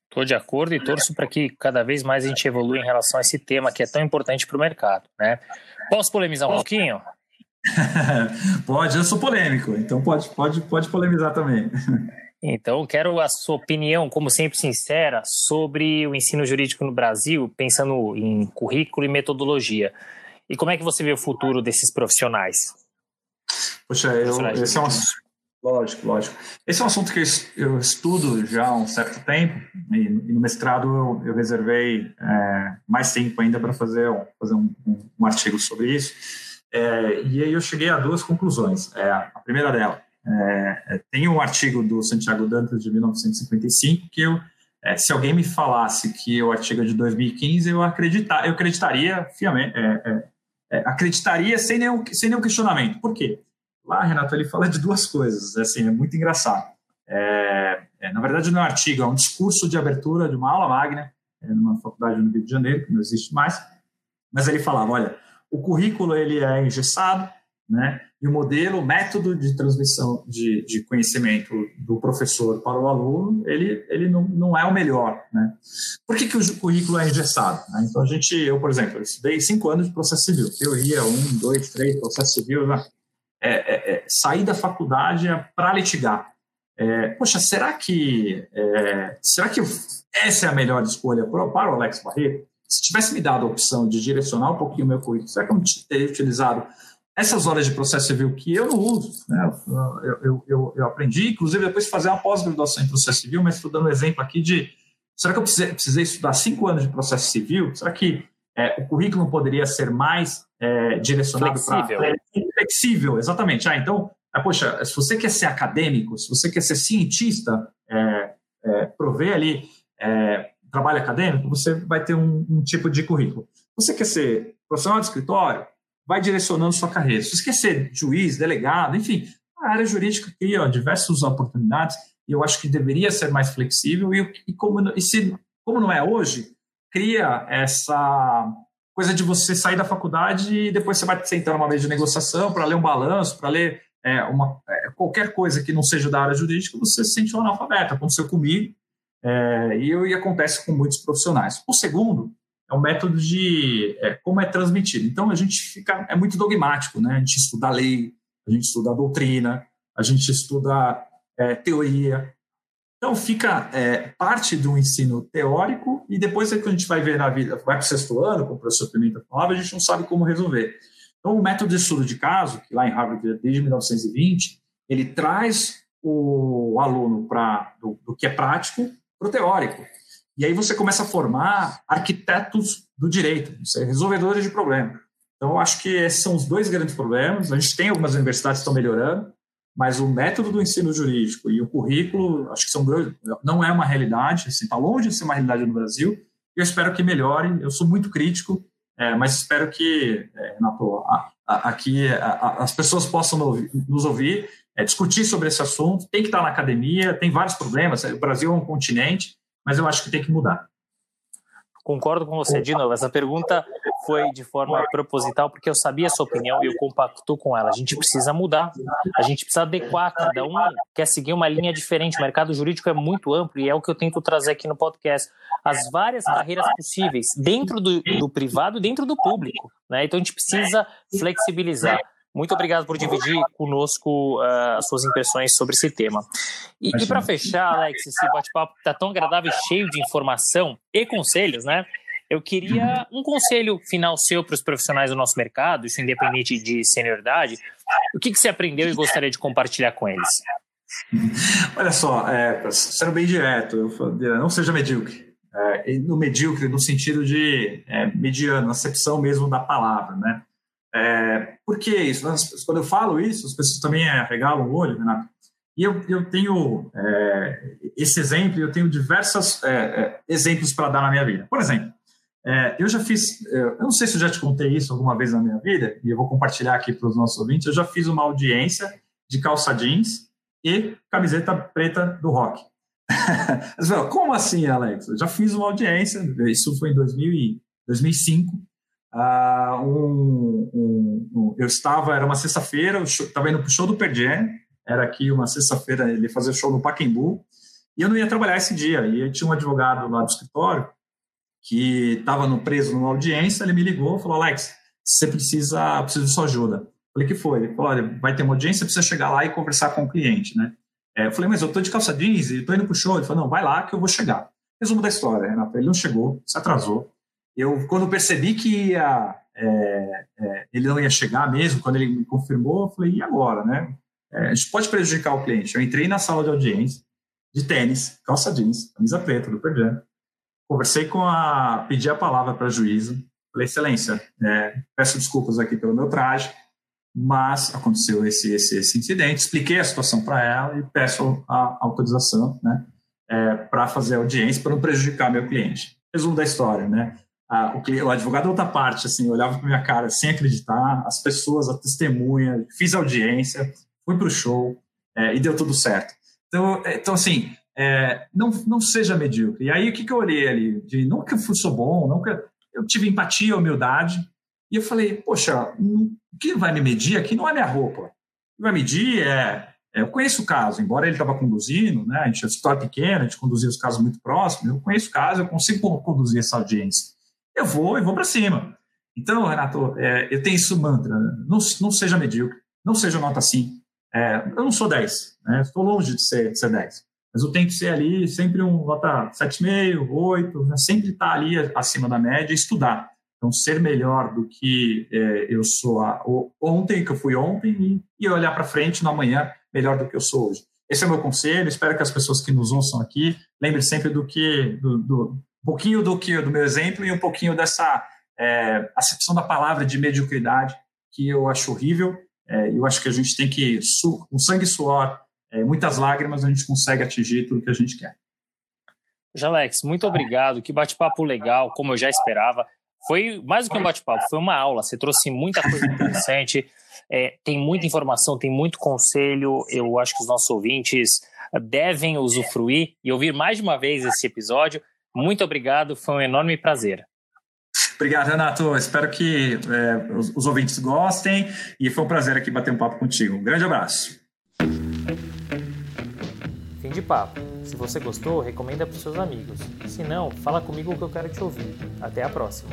Estou de acordo e torço para que cada vez mais a gente evolua em relação a esse tema que é tão importante para o mercado. Né? Posso polemizar um pouquinho? pode, eu sou polêmico, então pode, pode, pode polemizar também. Então, quero a sua opinião, como sempre sincera, sobre o ensino jurídico no Brasil, pensando em currículo e metodologia. E como é que você vê o futuro desses profissionais? Poxa, eu, esse é um Lógico, lógico. Esse é um assunto que eu estudo já há um certo tempo, e, no mestrado eu, eu reservei é, mais tempo ainda para fazer, um, fazer um, um, um, artigo sobre isso. É, e aí eu cheguei a duas conclusões. É, a primeira dela, é, é tem um artigo do Santiago Dantas de 1955 que eu, é, se alguém me falasse que o artigo é de 2015, eu, acreditar, eu acreditaria fiamente, acreditaria sem nenhum, sem nenhum questionamento. Por quê? Lá, Renato, ele fala de duas coisas, assim, é muito engraçado. É, é, na verdade, não é um artigo, é um discurso de abertura de uma aula magna, é, numa faculdade no Rio de Janeiro, que não existe mais, mas ele falava, olha, o currículo ele é engessado, né, e o modelo, o método de transmissão de, de conhecimento do professor para o aluno, ele, ele não, não é o melhor, né. Por que, que o currículo é engessado? Né? Então, a gente, eu, por exemplo, eu estudei cinco anos de processo civil, teoria, um, dois, três, processo civil, né? É, é, é, sair da faculdade para litigar. É, poxa, será que é, será que essa é a melhor escolha para, o Alex Barreto? Se tivesse me dado a opção de direcionar um pouquinho o meu currículo, será que eu não teria utilizado essas horas de processo civil que eu não uso? Né? Eu, eu, eu, eu, aprendi, inclusive, depois de fazer uma pós-graduação em processo civil, mas estou dando um exemplo aqui de será que eu precisei, precisei estudar cinco anos de processo civil? Será que é, o currículo poderia ser mais é, direcionado para flexível, exatamente. Ah, então, ah, poxa, se você quer ser acadêmico, se você quer ser cientista, é, é, prover ali é, trabalho acadêmico, você vai ter um, um, tipo de currículo. Você quer ser profissional de escritório, vai direcionando sua carreira. Se você quer ser juiz, delegado, enfim, a área jurídica cria diversas oportunidades e eu acho que deveria ser mais flexível e, e como e se como não é hoje, cria essa coisa de você sair da faculdade e depois você vai sentar numa mesa de negociação para ler um balanço, para ler é, uma, é, qualquer coisa que não seja da área jurídica, você se sente um analfabeto. Aconteceu comigo é, e, e, acontece com muitos profissionais. O segundo é o método de é, como é transmitido. Então a gente fica é muito dogmático, né? A gente estuda a lei, a gente estuda a doutrina, a gente estuda é, teoria, então, fica é, parte do ensino teórico e depois é que a gente vai ver na vida, vai para o sexto ano, como o professor Pimenta falava, a gente não sabe como resolver. Então, o método de estudo de caso, que lá em Harvard desde 1920, ele traz o aluno para do, do que é prático para o teórico. E aí você começa a formar arquitetos do direito, resolvedores de problemas. Então, eu acho que esses são os dois grandes problemas. A gente tem algumas universidades que estão melhorando, mas o método do ensino jurídico e o currículo, acho que são não é uma realidade, está assim, tá longe de ser uma realidade no Brasil. Eu espero que melhore. Eu sou muito crítico, é, mas espero que, é, aqui as pessoas possam nos ouvir, é, discutir sobre esse assunto. Tem que estar na academia, tem vários problemas. O Brasil é um continente, mas eu acho que tem que mudar. Concordo com você, de novo. Essa pergunta foi de forma proposital, porque eu sabia a sua opinião e eu compacto com ela. A gente precisa mudar, a gente precisa adequar. Cada um quer seguir uma linha diferente. O mercado jurídico é muito amplo e é o que eu tento trazer aqui no podcast. As várias carreiras possíveis, dentro do, do privado e dentro do público. Né? Então a gente precisa flexibilizar. Muito obrigado por dividir conosco uh, as suas impressões sobre esse tema. E, e para fechar, Alex, esse bate-papo está tão agradável, cheio de informação e conselhos, né? Eu queria um conselho final seu para os profissionais do nosso mercado, isso independente de senioridade. O que, que você aprendeu e gostaria de compartilhar com eles? Olha só, é, sendo bem direto, eu, não seja medíocre. É, no medíocre, no sentido de é, mediano, acepção mesmo da palavra, né? É, por que isso? Quando eu falo isso, as pessoas também é, regalam o olho, Renato. E eu, eu tenho é, esse exemplo, eu tenho diversos é, é, exemplos para dar na minha vida. Por exemplo, é, eu já fiz, é, eu não sei se eu já te contei isso alguma vez na minha vida, e eu vou compartilhar aqui para os nossos ouvintes, eu já fiz uma audiência de calça jeans e camiseta preta do rock. Como assim, Alex? Eu já fiz uma audiência, isso foi em 2000 e 2005, Uh, um, um, um, eu estava, era uma sexta-feira, estava indo para o show do Perdien, era aqui uma sexta-feira, ele fazia show no Pacaembu, e eu não ia trabalhar esse dia. E tinha um advogado lá do escritório que estava no preso numa audiência, ele me ligou falou, Alex, você precisa, precisa de sua ajuda. Falei, que foi? Ele falou, olha, vai ter uma audiência, precisa chegar lá e conversar com o cliente, né? É, eu falei, mas eu estou de calça jeans e estou indo o show. Ele falou, não, vai lá que eu vou chegar. Resumo da história, Renato, ele não chegou, se atrasou, eu, quando percebi que ia é, é, ele não ia chegar mesmo, quando ele me confirmou, eu falei, e agora, né? É, a gente pode prejudicar o cliente. Eu entrei na sala de audiência, de tênis, calça jeans, camisa preta do Perdão. Conversei com a. pedi a palavra para a juíza. Falei, excelência, é, peço desculpas aqui pelo meu traje, mas aconteceu esse, esse, esse incidente. Expliquei a situação para ela e peço a autorização né, é, para fazer audiência, para não prejudicar meu cliente. Resumo da história, né? Ah, o, o, advogado da outra parte, assim, olhava para minha cara sem acreditar, as pessoas, a testemunha, fiz audiência, fui para o show é, e deu tudo certo. Então, é, então assim, é, não, não seja medíocre. E aí, o que, que eu olhei ali? De nunca fui, sou bom, nunca. Eu tive empatia, humildade, e eu falei, poxa, o que vai me medir aqui não é minha roupa. O que vai medir é. é eu conheço o caso, embora ele estava conduzindo, né? A gente é história pequena, a gente conduzia os casos muito próximos. Eu conheço o caso, eu consigo conduzir essa audiência. Eu vou e vou para cima. Então, Renato, é, eu tenho isso mantra: não, não seja medíocre, não seja nota 5. É, eu não sou 10, né? estou longe de ser, de ser 10. Mas eu tenho que ser ali sempre um nota 7,5, 8, né? sempre estar tá ali acima da média e estudar. Então, ser melhor do que é, eu sou a, ontem, que eu fui ontem, e, e olhar para frente no amanhã melhor do que eu sou hoje. Esse é o meu conselho. Espero que as pessoas que nos ouçam aqui lembrem sempre do que, do, do um pouquinho do que do meu exemplo e um pouquinho dessa é, acepção da palavra de mediocridade que eu acho horrível é, eu acho que a gente tem que, com sangue e suor, é, muitas lágrimas, a gente consegue atingir tudo que a gente quer. Jalex, muito obrigado. Que bate-papo legal, como eu já esperava. Foi mais do que um bate-papo, foi uma aula. Você trouxe muita coisa interessante. É, tem muita informação, tem muito conselho. Eu acho que os nossos ouvintes devem usufruir e ouvir mais de uma vez esse episódio. Muito obrigado, foi um enorme prazer. Obrigado, Renato. Espero que é, os, os ouvintes gostem e foi um prazer aqui bater um papo contigo. Um grande abraço. Fim de papo. Se você gostou, recomenda para os seus amigos. Se não, fala comigo que eu quero te ouvir. Até a próxima.